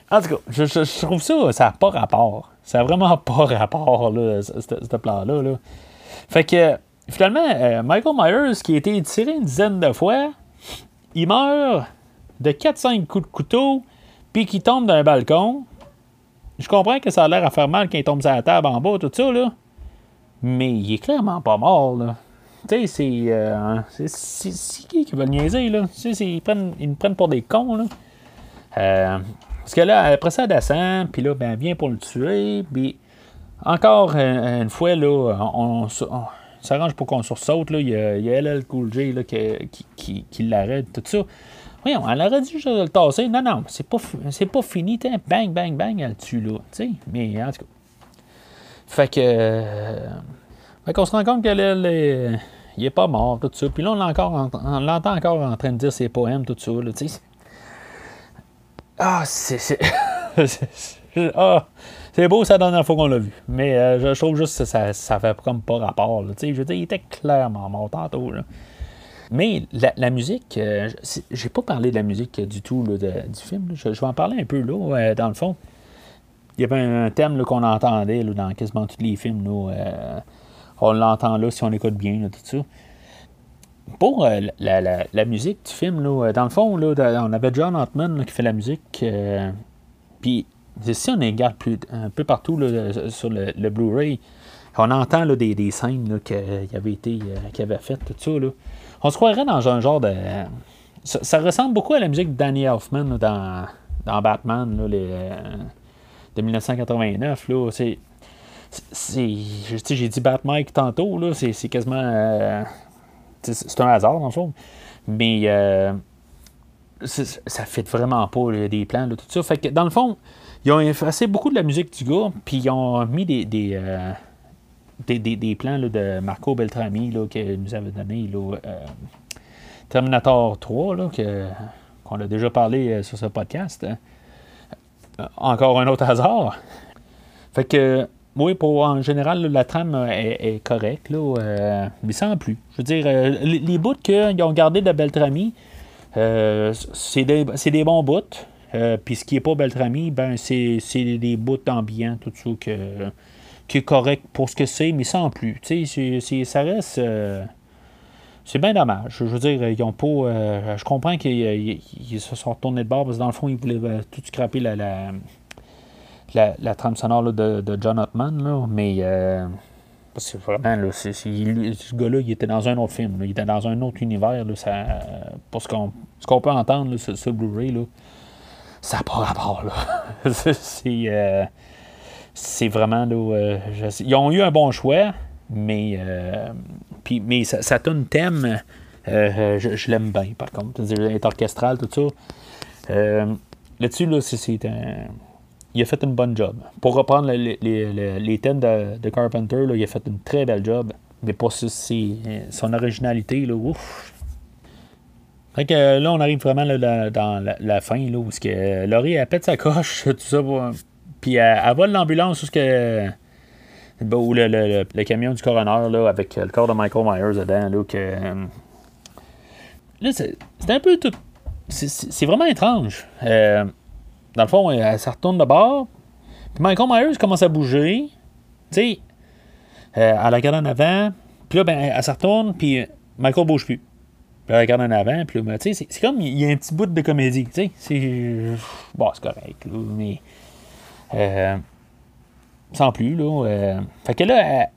En tout cas, je, trouve ça, ça n'a pas rapport. Ça n'a vraiment pas rapport, là, ce, plan-là. Là. Fait que, finalement, euh, Michael Myers, qui a été tiré une dizaine de fois, il meurt de 4-5 coups de couteau, puis qui tombe d'un balcon. Je comprends que ça a l'air à faire mal quand il tombe sur la table en bas, tout ça, là. Mais il est clairement pas mort, là. Tu sais, c'est. Euh, c'est qui qui va le niaiser, là? Tu sais, ils, ils me prennent pour des cons, là. Euh, parce que là, après ça, elle descend, puis là, ben, elle vient pour le tuer, puis encore une fois, là, on, s'arrange pour qu'on sursaute, là. Il y a, a LL Cool J là, qui, qui, qui, l'arrête, tout ça. Voyons, elle aurait dû le tasser. Non, non, c'est pas, c'est pas fini. Bang, bang, bang, elle tue là. sais. Mais en tout cas. Fait que. Euh, fait qu'on se rend compte qu'elle est, il est pas mort, tout ça. Puis là, on l'entend encore, en train de dire ses poèmes, tout ça. Là, ah, c'est. ah, c'est beau, ça la dernière fois qu'on l'a vu. Mais euh, je trouve juste que ça, ça fait comme pas rapport. je veux dire, il était clairement mort tantôt. Mais la, musique, euh, j'ai pas parlé de la musique du tout du film. Je, vais en parler un peu là, dans le fond. Il y avait un thème qu'on entendait dans quasiment tous les films. Euh, on l'entend là si on écoute bien, tout ça pour euh, la, musique du film, là, dans le fond, là, on avait John Hartman qui fait la musique. Euh, puis, si on regarde plus, un peu partout sur le, Blu-ray, on entend là, des, des scènes qui avaient été avait faites, tout ça. On se croirait dans un genre de. Ça, ressemble beaucoup à la musique de Danny Elfman dans, dans Batman là, les, de 1989. Là. C'est, j'ai dit Batman tantôt, là, c'est, quasiment c'est un hasard, le fond. Mais euh, ça fait vraiment pas des plans, tout ça. Fait que dans le fond, ils ont effacé beaucoup de la musique du gars, puis ils ont mis des, des, euh, des, plans de Marco Beltrami qu'il nous avait donné. Euh, Terminator 3, là, que, qu'on a déjà parlé sur ce podcast. encore un autre hasard. Fait que, oui, pour, en général, la trame est, correcte, mais sans plus. Je veux dire, les, bouts qu'ils ont gardé de Beltrami, c'est des, des, bons bouts. Puis ce qui n'est pas Beltrami, ben, c'est, des bouts ambiants, tout ça, que, qui est correct pour ce que c'est, mais sans plus. Tu sais, ça reste. Euh, c'est bien dommage. Je veux dire, ils ont pas. Euh, je comprends qu'ils se sont retournés de bord parce que dans le fond, ils voulaient euh, tout scraper la, la, la, trame sonore de, de, John Ottman, là, mais. parce que vraiment, là, ce gars-là, il était dans un autre film. il était dans un autre univers. Là, ça, pour ce qu'on, peut entendre, là, ce, Blu-ray, là, ça n'a pas rapport. Là. c'est c'est vraiment. Là, euh, ils ont eu un bon choix, mais, euh, puis, mais ça, ça thème. Euh, je, l'aime bien, par contre. C'est orchestral, tout ça. Là-dessus, là, c'est un. Il a fait une bonne job. Pour reprendre les, les, les thèmes de, Carpenter, là, il a fait une très belle job. Mais pour son originalité, là, ouf, fait que là, on arrive vraiment dans la, fin, là, où que Laurie, elle pète sa coche, tout ça, pour, puis elle, vole l'ambulance où, que, où le, camion du coroner là, avec le corps de Michael Myers dedans. Là, que, euh, là c'est, un peu tout. C'est, vraiment étrange. Euh, dans le fond, elle, se retourne de bord. Puis Michael Myers commence à bouger. Tu sais, euh, elle regarde en avant. Puis là, ben, elle, se retourne. Puis Michael bouge plus. Puis elle regarde en avant. Puis là, ben, tu sais, c'est, comme il y a un petit bout de comédie. Tu sais, c'est. Bon, c'est correct. mais euh, sans plus, là. Euh, fait que là,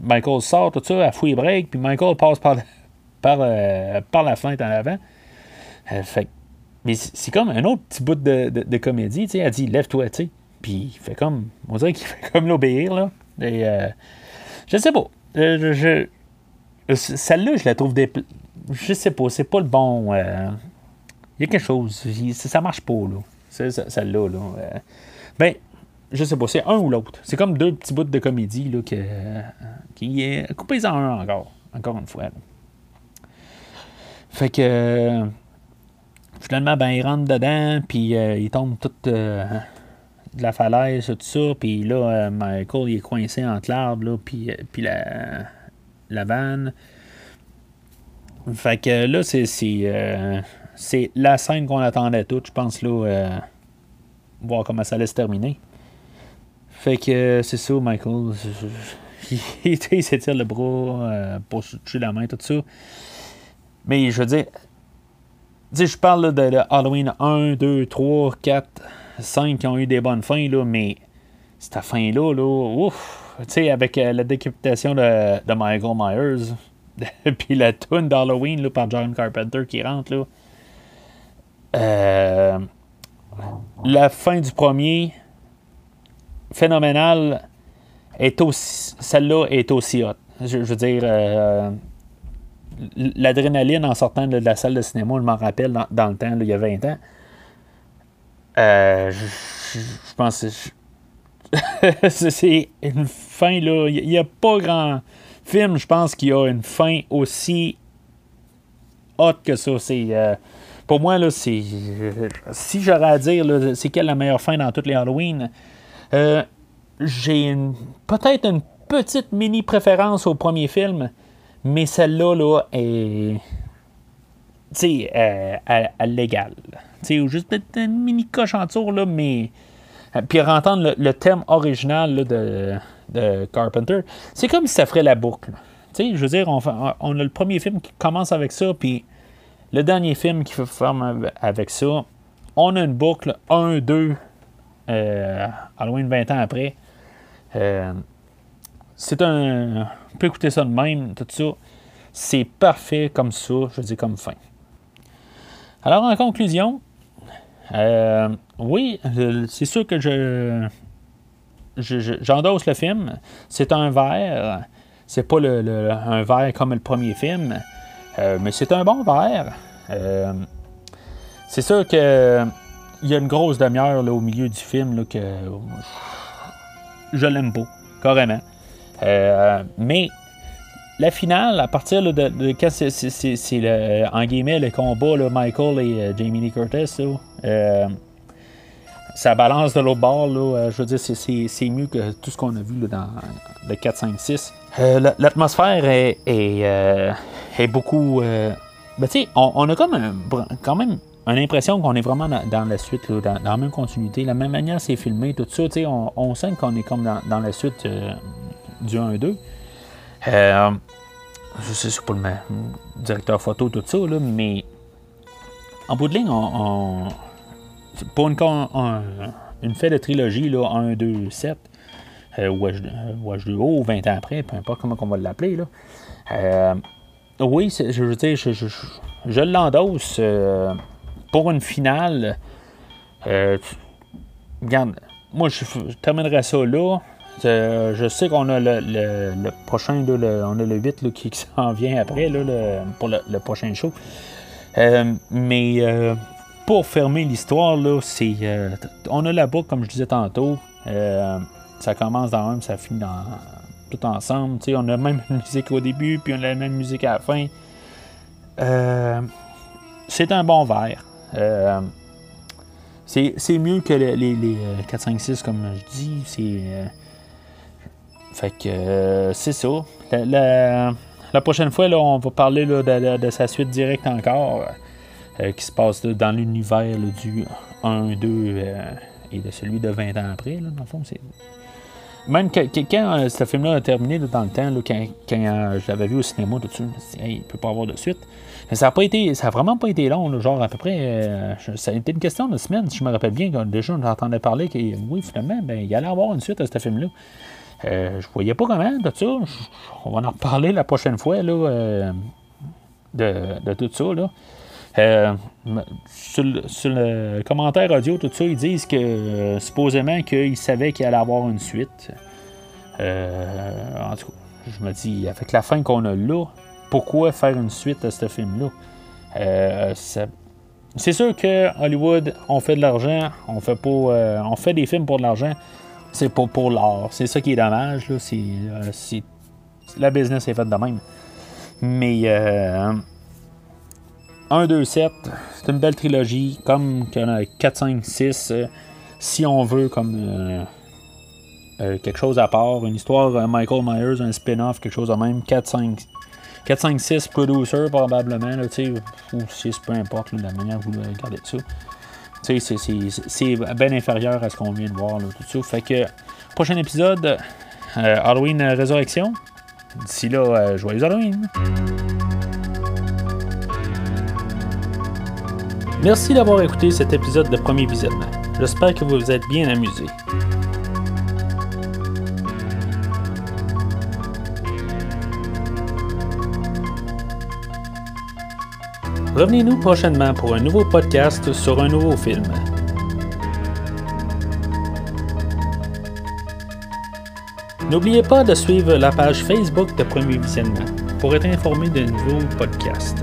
Michael sort, tout ça, elle fouille les breaks, puis Michael passe par, par, euh, par la fenêtre en avant. fait mais c'est comme un autre petit bout de, de, comédie, tu sais. Elle dit, lève-toi, tu sais. Puis il fait comme, on dirait qu'il fait comme l'obéir, là. Et, je sais pas. je, celle-là, je la trouve des. Je sais pas, c'est pas le bon. Il y a quelque chose. Ça marche pas, là. Celle-là, là. Euh, ben, je sais pas, c'est un ou l'autre. C'est comme deux petits bouts de comédie là, euh, qui est coupé en un encore. Encore une fois. Fait que finalement, ben, il rentre dedans, puis euh, il tombe tout de la falaise, tout ça, puis là, Michael, il est coincé entre l'arbre, puis, puis la, la vanne. Fait que là, c'est c'est la scène qu'on attendait toutes, je pense, là, euh, voir comment ça allait se terminer. Fait que euh, c'est ça, Michael. il, s'étire le bras euh, pour toucher la main, tout ça. Mais je veux dire, je parle de, Halloween 1, 2, 3, 4, 5 qui ont eu des bonnes fins, là, mais cette fin-là, là, ouf, tu sais, avec la décapitation de, de Michael Myers, puis la tune d'Halloween par John Carpenter qui rentre, là. Euh, la fin du premier, phénoménal, est aussi, celle-là est aussi hot. Je, veux dire, euh, l'adrénaline en sortant de la salle de cinéma, je m'en rappelle dans, le temps, il y a 20 ans. Euh, je, pense que c'est une fin, là. Il n'y a pas grand film, je pense, qui a une fin aussi hot que ça. C'est pour moi, là, c'est. Si j'aurais à dire, c'est quelle la meilleure fin dans toutes les Halloween, euh, j'ai peut-être une petite mini préférence au premier film, mais celle-là, là, est. Tu sais, euh, à, l'égal. Tu sais, juste peut-être une mini coche en tour, là, mais. Euh, puis entendre le, thème original de, de, Carpenter, c'est comme si ça ferait la boucle. Tu sais, je veux dire, on, on, a le premier film qui commence avec ça, puis le dernier film qui fait faire avec ça, on a une boucle 1, 2, euh, Halloween 20 ans après. Euh, c'est un. On peut écouter ça de même, tout ça. C'est parfait comme ça, je dis comme fin. Alors, en conclusion, euh, oui, c'est sûr que je. J'endosse le film. C'est un verre. C'est pas le, un verre comme le premier film. Euh, mais c'est un bon verre. Euh, c'est sûr que il y a une grosse demi-heure au milieu du film là, que je l'aime pas, carrément. Euh, mais la finale, à partir de, quand c'est, le, en guillemets le combat, Michael et Jamie Lee Curtis, ça balance de l'autre bord. Là, je veux dire, c'est, mieux que tout ce qu'on a vu dans le 4, 5, 6. l'atmosphère est, beaucoup. ben, tu sais, on, a comme quand même une impression qu'on est vraiment dans, la suite, dans, la même continuité. La même manière c'est filmé, tout ça. On, on sent qu'on est comme dans, la suite du 1-2. Euh, je sais, c'est pas le directeur photo, tout ça, là, mais en bout de ligne, on, pour une, une fait de trilogie, là, 1, 2, 7, euh, ou H2O, 20 ans après, peu importe comment on va l'appeler. Euh, oui, je veux dire, je, l'endosse euh, pour une finale. regarde, moi, je, terminerai ça là. Euh, je sais qu'on a le, prochain, on a le 8 qui, s'en vient après pour le, prochain show. Euh, mais euh, pour fermer l'histoire, c'est, on a la boucle, comme je disais tantôt. ça commence dans un, ça finit dans, tout ensemble. on a même musique au début, puis on a la même musique à la fin. c'est un bon verre. c'est, mieux que les, les 4, 5, 6, comme je dis. C'est fait que euh, c'est ça. La, prochaine fois, là, on va parler de, sa suite directe encore, euh, qui se passe dans l'univers du 1, 2 euh, et de celui de 20 ans après. Là, dans le fond, c'est. Même quand, ce film-là a terminé dans le temps, quand, je l'avais vu au cinéma, de il ne peut pas avoir de suite. Ça a pas été, ça a vraiment pas été long, genre à peu près. ça a été une question de semaine, si je me rappelle bien, quand déjà on entendait parler que oui, finalement, ben, il allait avoir une suite à ce film-là. Euh, je voyais pas comment de ça. On va en reparler la prochaine fois là, euh, de, tout ça. Là. Euh, sur, le, commentaire audio, tout ça, ils disent que supposément qu'ils savaient qu'il allait avoir une suite. en tout cas, je me dis, avec la fin qu'on a là, pourquoi faire une suite à ce film-là? c'est sûr que Hollywood, on fait de l'argent, on fait pas, on fait des films pour de l'argent, c'est pas pour l'art. C'est ça qui est dommage. Là. Euh, la business est faite de même. Mais euh, 1, 2, 7, c'est une belle trilogie. Comme en a 4, 5, 6. si on veut comme euh, euh, quelque chose à part, une histoire Michael Myers, un spin-off, quelque chose de même. 4, 5, 4, 5, 6 producer probablement, là, ou 6, peu importe la manière dont vous regardez ça c'est bien inférieur à ce qu'on vient de voir. Là, tout ça. Fait que, prochain épisode, euh, Halloween Résurrection. D'ici là, euh, joyeux Halloween! Merci d'avoir écouté cet épisode de premier visionnement. J'espère que vous vous êtes bien amusé. Revenez-nous prochainement pour un nouveau podcast sur un nouveau film. N'oubliez pas de suivre la page Facebook de Premier Visionnement pour être informé de nouveaux podcasts.